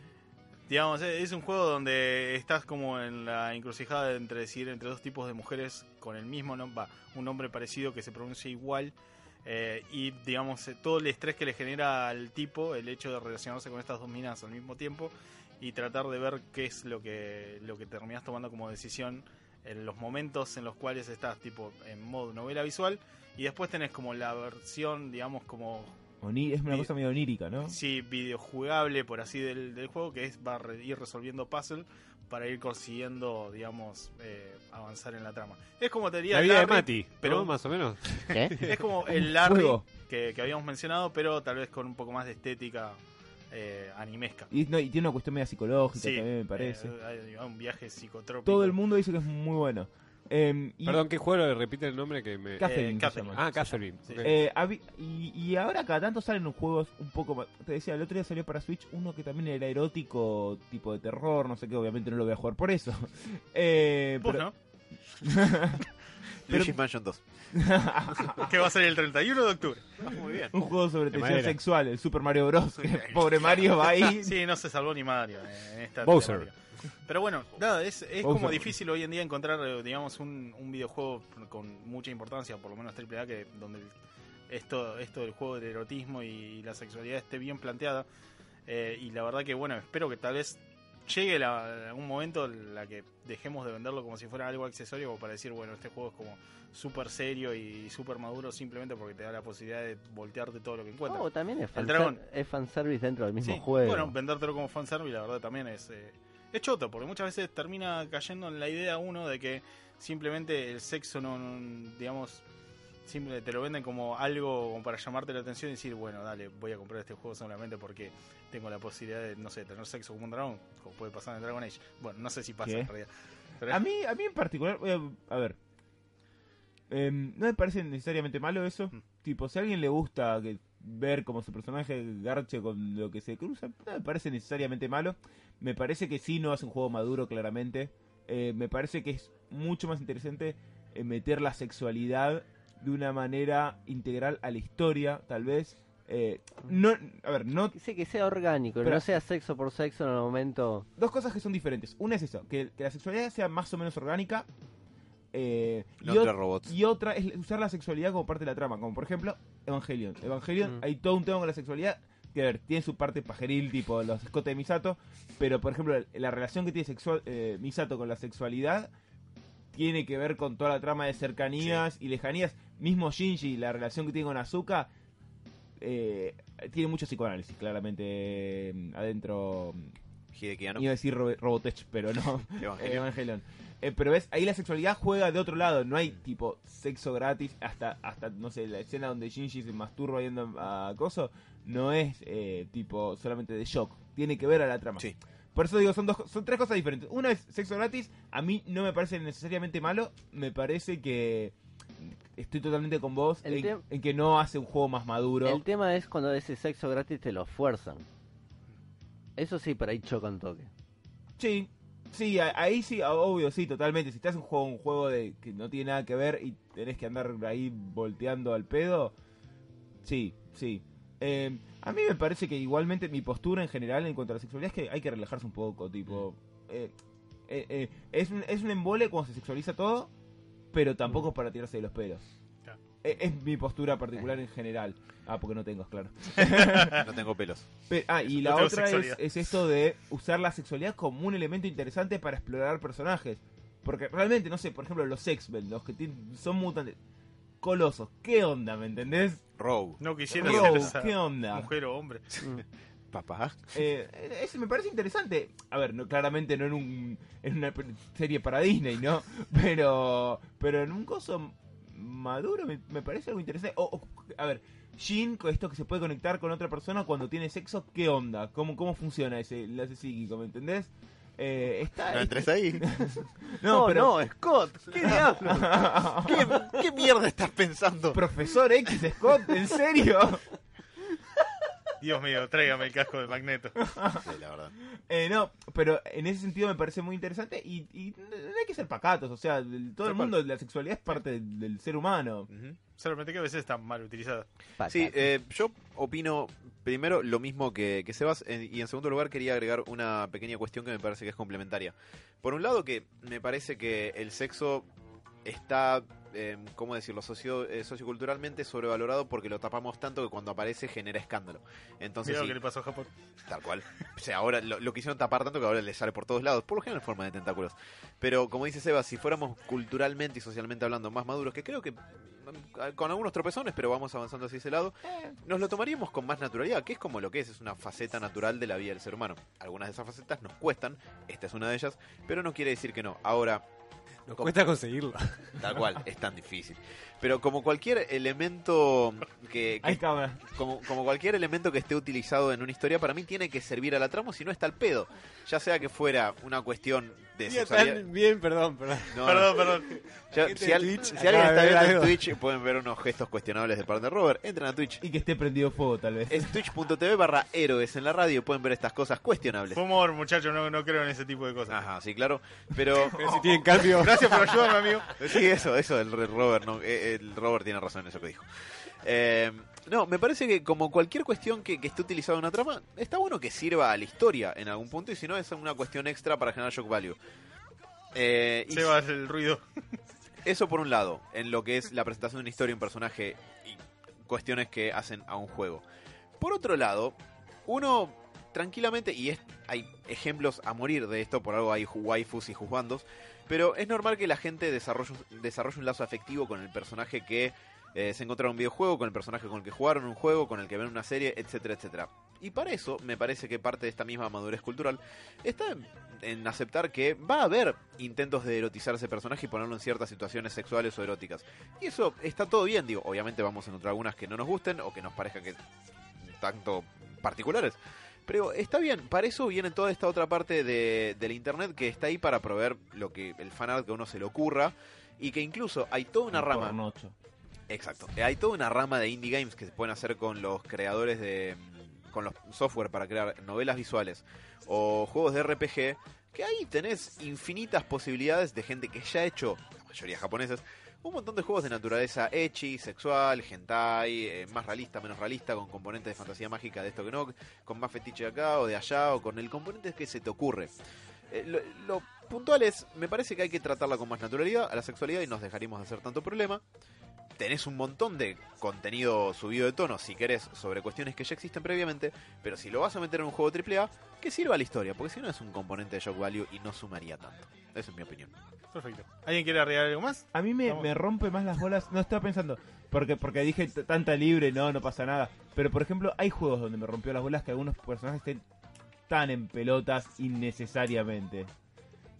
Digamos, es es un juego donde estás como en la encrucijada entre decir entre dos tipos de mujeres con el mismo nombre, un nombre parecido que se pronuncia igual. Eh, y digamos, eh, todo el estrés que le genera al tipo el hecho de relacionarse con estas dos minas al mismo tiempo y tratar de ver qué es lo que, lo que terminas tomando como decisión en los momentos en los cuales estás tipo en modo novela visual y después tenés como la versión, digamos, como Oni- es una cosa medio onírica, ¿no? sí, videojugable, por así del, del juego, que es va a re- ir resolviendo puzzle para ir consiguiendo, digamos, eh, avanzar en la trama. Es como te diría La vida de Mati, pero- ¿no? Más o menos. ¿Qué? Es como el Larry juego. que, que habíamos mencionado, pero tal vez con un poco más de estética eh, animesca. Y, no, y tiene una cuestión media psicológica Sí, también, me parece. eh, hay- hay un viaje psicotrópico. Todo el mundo dice que es muy bueno. Eh, y, Perdón, ¿qué juego? Repite el nombre que me... Catherine Eh, Catherine. Ah, Catherine. Sí. Eh, y, y ahora cada tanto salen juegos un poco más. Te decía, el otro día salió para Switch uno que también era erótico, tipo de terror, no sé qué, obviamente no lo voy a jugar por eso. Eh, Vos, pero- ¿no? Luigi's Mansion 2. Que va a ser el 31 de octubre. Ah, muy bien. un juego sobre tensión sexual, el Super Mario Bros. que pobre Mario va ahí. Sí, no se salvó ni Mario en esta Bowser. Pero bueno, nada, es, es como difícil hoy en día encontrar, eh, digamos, un, un videojuego con mucha importancia, por lo menos AAA, que donde esto, esto del juego del erotismo y la sexualidad esté bien planteada. Eh, y la verdad que, bueno, espero que tal vez llegue la, algún momento en la que dejemos de venderlo como si fuera algo accesorio, como para decir, bueno, este juego es como súper serio y súper maduro simplemente porque te da la posibilidad de voltearte todo lo que encuentras. No, también es, dragón. es fanservice dentro del mismo Sí, juego. Bueno, vendértelo como fanservice, la verdad también es, eh, es choto, porque muchas veces termina cayendo en la idea uno de que simplemente el sexo no, no- digamos, simple, te lo venden como algo como para llamarte la atención y decir, bueno, dale, voy a comprar este juego solamente porque tengo la posibilidad de, no sé, tener sexo como un dragón, como puede pasar en Dragon Age. Bueno, no sé si pasa ¿Qué? en realidad. Pero A mí, a mí en particular, voy a, a ver. Em, no me parece necesariamente malo eso. Mm. Tipo, si a alguien le gusta que ver como su personaje garche con lo que se cruza, no me parece necesariamente malo. Me parece que sí no hace un juego maduro, claramente. Eh, me parece que es mucho más interesante eh, meter la sexualidad de una manera integral a la historia, tal vez. Eh, no, a ver, no Sí, que sea orgánico, Pero- no sea sexo por sexo en el momento. dos cosas que son diferentes. Una es eso, que, que la sexualidad sea más o menos orgánica. Eh, No y, robots. otra es usar la sexualidad como parte de la trama. Como por ejemplo, Evangelion. Evangelion, Mm. hay todo un tema con la sexualidad. Que a ver, tiene su parte pajeril, tipo los escotes de Misato. Pero por ejemplo, la, la relación que tiene sexual, eh, Misato con la sexualidad tiene que ver con toda la trama de cercanías y lejanías. Mismo Shinji, la relación que tiene con Azuka. eh, tiene mucho psicoanálisis, claramente eh, adentro. Hideki Anno. Iba a decir Robotech, pero no. Evangelion. Eh, pero ves, ahí la sexualidad juega de otro lado. No hay tipo sexo gratis hasta, hasta no sé, la escena donde Shinji se masturba yendo a Coso. No es eh, tipo solamente de shock. Tiene que ver a la trama. Sí. Por eso digo, son, dos, son tres cosas diferentes. Una es sexo gratis. A mí no me parece necesariamente malo. Me parece que estoy totalmente con vos El en, que no hace un juego más maduro. El tema es cuando ese sexo gratis te lo fuerzan. Eso sí, por ahí choca un toque. Sí, sí, ahí sí, obvio, sí, totalmente. Si estás en un juego, un juego de que no tiene nada que ver y tenés que andar ahí volteando al pedo, sí, sí. Eh, a mí me parece que igualmente mi postura en general en cuanto a la sexualidad es que hay que relajarse un poco, tipo... eh, eh, eh, es, un, es un embole cuando se sexualiza todo, pero tampoco es para tirarse de los pelos. Eh, Es mi postura particular en general. Ah, porque no tengo, claro. No tengo pelos. Pe- ah, y No la otra es, es esto de usar la sexualidad como un elemento interesante para explorar personajes. Porque realmente, no sé, por ejemplo, los X-Men, los que tienen- son mutantes. Colosos, ¿qué onda, me entendés? Rogue. no quisiera Rogue, esa ¿qué onda? mujer o hombre. Papá. Eh, ese me parece interesante. A ver, no, claramente no en, un, en una serie para Disney, ¿no? Pero, pero en un coso maduro me, me parece algo interesante. O, o, a ver, con esto que se puede conectar con otra persona cuando tiene sexo, ¿qué onda? ¿Cómo, cómo funciona ese enlace psíquico, me entendés? Eh, está, No entres ahí. No, pero... no, Scott, ¿qué diablos? ¿Qué, ¿Qué mierda estás pensando? Profesor X Scott, ¿en serio? Dios mío, tráigame el casco de Magneto. Sí, la verdad. Eh, no, pero en ese sentido me parece muy interesante y, y no hay que ser pacatos, o sea, el- todo el Tal mundo, la sexualidad es parte del, del ser humano. Ujú. Solamente que a veces está mal utilizada. Sí, eh, yo opino primero lo mismo que, que Sebas y en segundo lugar quería agregar una pequeña cuestión que me parece que es complementaria. Por un lado que me parece que el sexo está eh, ¿cómo decirlo?, socio, eh, socioculturalmente sobrevalorado porque lo tapamos tanto que cuando aparece genera escándalo. Entonces, Mira lo sí, que le pasó a Japón. Tal cual. O sea, ahora lo, lo quisieron tapar tanto que ahora le sale por todos lados, por lo general en forma de tentáculos. Pero como dice Seba, si fuéramos culturalmente y socialmente hablando más maduros, que creo que mm, con algunos tropezones, pero vamos avanzando hacia ese lado, nos lo tomaríamos con más naturalidad, que es como lo que es, es una faceta natural de la vida del ser humano. Algunas de esas facetas nos cuestan, esta es una de ellas, pero no quiere decir que no. Ahora, Nos cuesta conseguirlo. tal cual, es tan difícil. Pero como cualquier elemento que, que como, como cualquier elemento que esté utilizado en una historia, para mí tiene que servir a la trama, si no está al pedo. Ya sea que fuera una cuestión de Bien, sexualidad. bien, perdón, perdón. No, Perdón, perdón. ya- si, de al- Twitch si acaba alguien está viendo en algo. Twitch, pueden ver unos gestos cuestionables de parte de Robert. Entren a Twitch. Y que esté prendido fuego, tal vez. Es twitch.tv barra héroes en la radio y pueden ver estas cosas cuestionables. Fue humor, muchachos, no, no creo en ese tipo de cosas. Ajá, sí, claro. Pero Pero si tienen cambio. Gracias por ayudarme, amigo. Sí, eso, eso, el re- Robert, no, eh, el Robert tiene razón en eso que dijo. Eh, no, me parece que como cualquier cuestión que, que esté utilizada en una trama, está bueno que sirva a la historia en algún punto y si no es una cuestión extra para generar shock value. Eh, y Seba el ruido. eso por un lado, en lo que es la presentación de una historia, un personaje y cuestiones que hacen a un juego. Por otro lado, uno tranquilamente, y es, hay ejemplos a morir de esto, por algo hay waifus y juzgandos, pero es normal que la gente desarrolle, desarrolle un lazo afectivo con el personaje que eh, se encontraron en un videojuego, con el personaje con el que jugaron un juego, con el que ven una serie, etcétera, etcétera. Y para eso, me parece que parte de esta misma madurez cultural está en, aceptar que va a haber intentos de erotizar a ese personaje y ponerlo en ciertas situaciones sexuales o eróticas. Y eso está todo bien, digo, obviamente vamos a encontrar algunas que no nos gusten o que nos parezcan que tanto particulares. Pero está bien, para eso viene toda esta otra parte de, del internet que está ahí para proveer lo que el fanart que a uno se le ocurra y que incluso hay toda una Un rama pornocho. Exacto. Eh, Hay toda una rama de indie games que se pueden hacer con los creadores de. mm, con los software para crear novelas visuales o juegos de RPG. Que ahí tenés infinitas posibilidades de gente que ya ha hecho, la mayoría japonesas, un montón de juegos de naturaleza ecchi, sexual, hentai, eh, más realista, menos realista, con componentes de fantasía mágica de esto que no, con más fetiche de acá o de allá, o con el componente que se te ocurre. Eh, lo puntual es, me parece que hay que tratarla con más naturalidad a la sexualidad y nos dejaríamos de hacer tanto problema tenés un montón de contenido subido de tono, si querés, sobre cuestiones que ya existen previamente, pero si lo vas a meter en un juego AAA, que sirva a la historia, porque si no es un componente de shock value y no sumaría tanto. Esa es mi opinión. Perfecto. ¿Alguien quiere agregar algo más? A mí me, me rompe más las bolas. No estaba pensando. Porque, porque dije tanta libre, no, no pasa nada. Pero por ejemplo, hay juegos donde me rompió las bolas que algunos personajes estén tan en pelotas innecesariamente.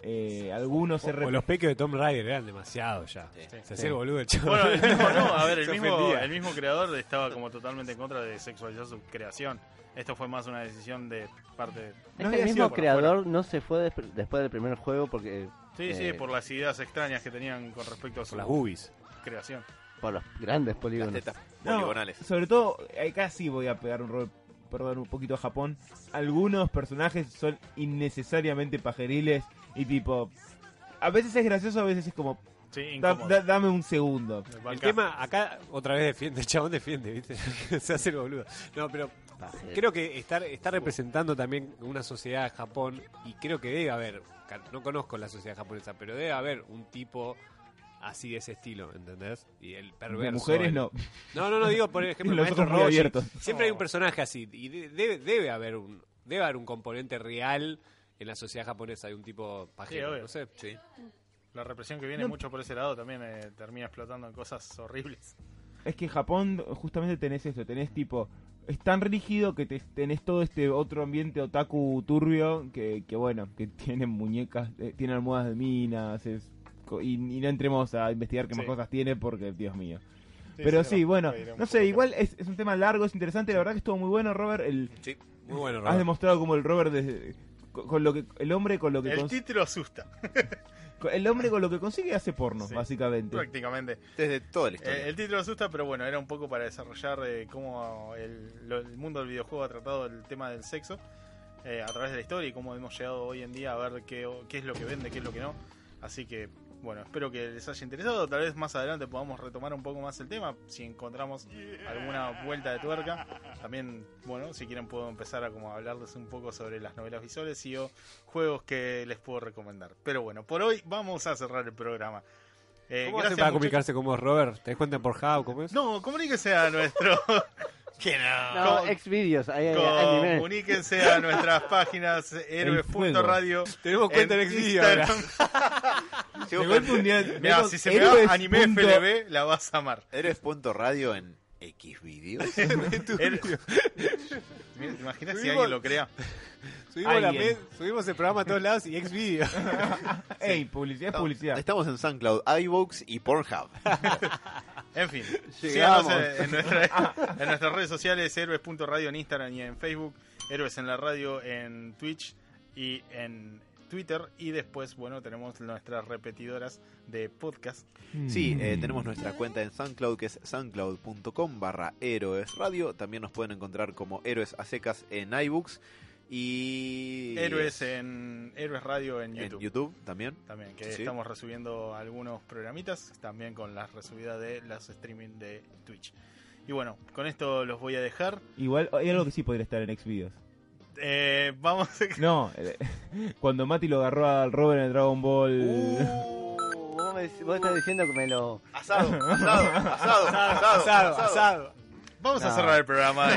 Eh, algunos se O, o los peques de Tom Raider eran demasiado ya. Sí. Se Sí. hacía el boludo el. Bueno, el mismo, no, a ver, el mismo, ofendía. el mismo creador estaba como totalmente en contra de sexualizar su creación. Esto fue más una decisión de parte de... No Es que había el mismo creador no se fue des- después del primer juego porque Sí, sí, Eh, por las ideas extrañas que tenían con respecto a su las boobies. creación. por los grandes Las polígonos. No, poligonales. sobre todo, acá sí voy a pegar un rol, perdón, un poquito a Japón. Algunos personajes son innecesariamente pajeriles y tipo... A veces es gracioso, a veces es como... Sí, "Da- dame un segundo. El tema, acá otra vez defiende, el chabón defiende, ¿viste? Se hace el boludo. No, pero creo que estar, está representando también una sociedad de Japón y creo que debe haber, no conozco la sociedad japonesa, pero debe haber un tipo así de ese estilo, ¿entendés? Y el perverso. De mujeres el- no. No, no, no, digo por ejemplo Los maestro Roshi. Siempre hay un personaje así y de- debe, debe haber un debe haber un componente real en la sociedad japonesa de un tipo pajero, obvio. no sé. Sí. La represión que viene No. mucho por ese lado también eh, termina explotando en cosas horribles. Es que en Japón justamente tenés eso, tenés tipo... Es tan rígido que te, tenés todo este otro ambiente otaku turbio que, que bueno, que tienen muñecas, eh, tiene almohadas de minas, es, y, y no entremos a investigar qué más Sí. cosas tiene porque, Dios mío. Pero sí, bueno, no sé, igual es, es un tema largo, es interesante, la verdad que estuvo muy bueno, Robert. El, Sí. Muy bueno, has Robert. demostrado como el Robert desde- con, con lo que el hombre con lo que El título asusta, el hombre con lo que consigue hace porno, Sí. básicamente. prácticamente. Desde toda la historia. Eh, el título asusta, pero bueno, era un poco para desarrollar eh, cómo el, lo- el mundo del videojuego ha tratado el tema del sexo eh, a través de la historia y cómo hemos llegado hoy en día a ver qué, qué es lo que vende, qué es lo que no. Así que, bueno, espero que les haya interesado. Tal vez más adelante podamos retomar un poco más el tema si encontramos alguna vuelta de tuerca. También, bueno, si quieren puedo empezar a como hablarles un poco sobre las novelas visuales y o juegos que les puedo recomendar. Pero bueno, por hoy vamos a cerrar el programa. Eh, ¿Cómo gracias, para comunicarse con vos, Robert? ¿Te das cuenta por Hub? ¿Cómo es? No, comuníquese a nuestro. que no. No, Com- Xvideos. Comuníquense a nuestras páginas héroes.radio. Tenemos cuenta en Xvideo ahora. Instagram. De golpe un día Mirá, vemos si se me héroes da anime punto- FLB, la vas a amar. Héroes.radio en Xvideos. Her- Mira, ¿Te imaginas si Subimos- alguien lo crea? Subimos, la Alguien. subimos el programa a todos lados y Xvideo. Ey, publicidad es publicidad. Estamos en SoundCloud, iVoox y Pornhub. En fin, Llegamos. síganos en, en nuestra- en nuestras redes sociales, héroes.radio en Instagram y en Facebook, Héroes en la Radio en Twitch y en Twitter. Y después, bueno, tenemos nuestras repetidoras de podcast. Sí, eh, tenemos nuestra cuenta en SoundCloud que es soundcloud.com barra héroes radio. También nos pueden encontrar como héroes a secas en iBooks y Héroes en Héroes Radio en en YouTube. YouTube también. También, que Sí. estamos resubiendo algunos programitas, también con la resubida de las streaming de Twitch. Y bueno, con esto los voy a dejar. Igual hay algo que sí podría estar en Xvideos. Eh, vamos a... No, eh, cuando Mati lo agarró al Robert en el Dragon Ball. Uh, vos, me- vos estás diciendo que me lo. Asado, asado, asado, asado, asado, asado. Vamos a cerrar el programa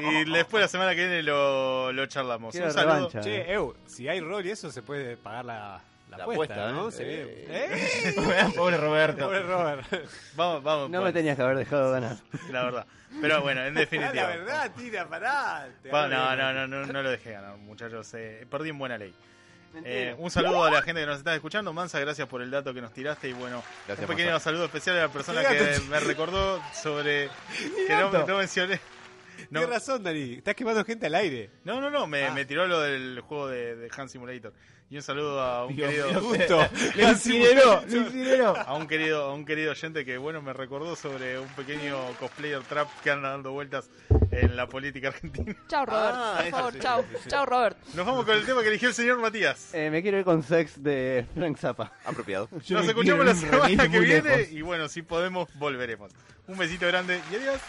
y, y después la semana que viene lo, lo charlamos. Quiero Un saludo. revancha. Che, Eu, si hay rol y eso se puede pagar la, la, La apuesta, apuesta, ¿no? ¿eh? Se Eh. ¿Eh? Pobre Roberto. Pobre Robert. Vamos, vamos. No me tenías que haber dejado ganar. La verdad. Pero bueno, en la definitiva. verdad, tira, pará. No, no, no, no, no lo dejé ganar, muchachos. eh, perdí en buena ley. Eh, un saludo a la gente que nos está escuchando. Mansa, gracias por el dato que nos tiraste. Y bueno, Gracias, un pequeño Mansa. saludo especial a la persona ¿Qué que me recordó sobre. que no, no mencioné. No, Tienes razón, Dani. Estás quemando gente al aire. no, no, no, me, Ah. me tiró lo del juego de, de Hand Simulator. Y un saludo a un Dios querido. Justo. Lo incineró, lo incineró. a un querido a un querido oyente que bueno me recordó sobre un pequeño cosplayer trap que anda dando vueltas en la política argentina. Chao, Robert. Ah, por eso favor, sí, chao. sí, sí. Chao, Robert. Nos vamos con el tema que eligió el señor Matías. Eh, me quiero ir con sex de Frank Zappa. Apropiado. Yo Nos escuchamos la semana que viene lejos. y bueno, si podemos volveremos. Un besito grande y adiós.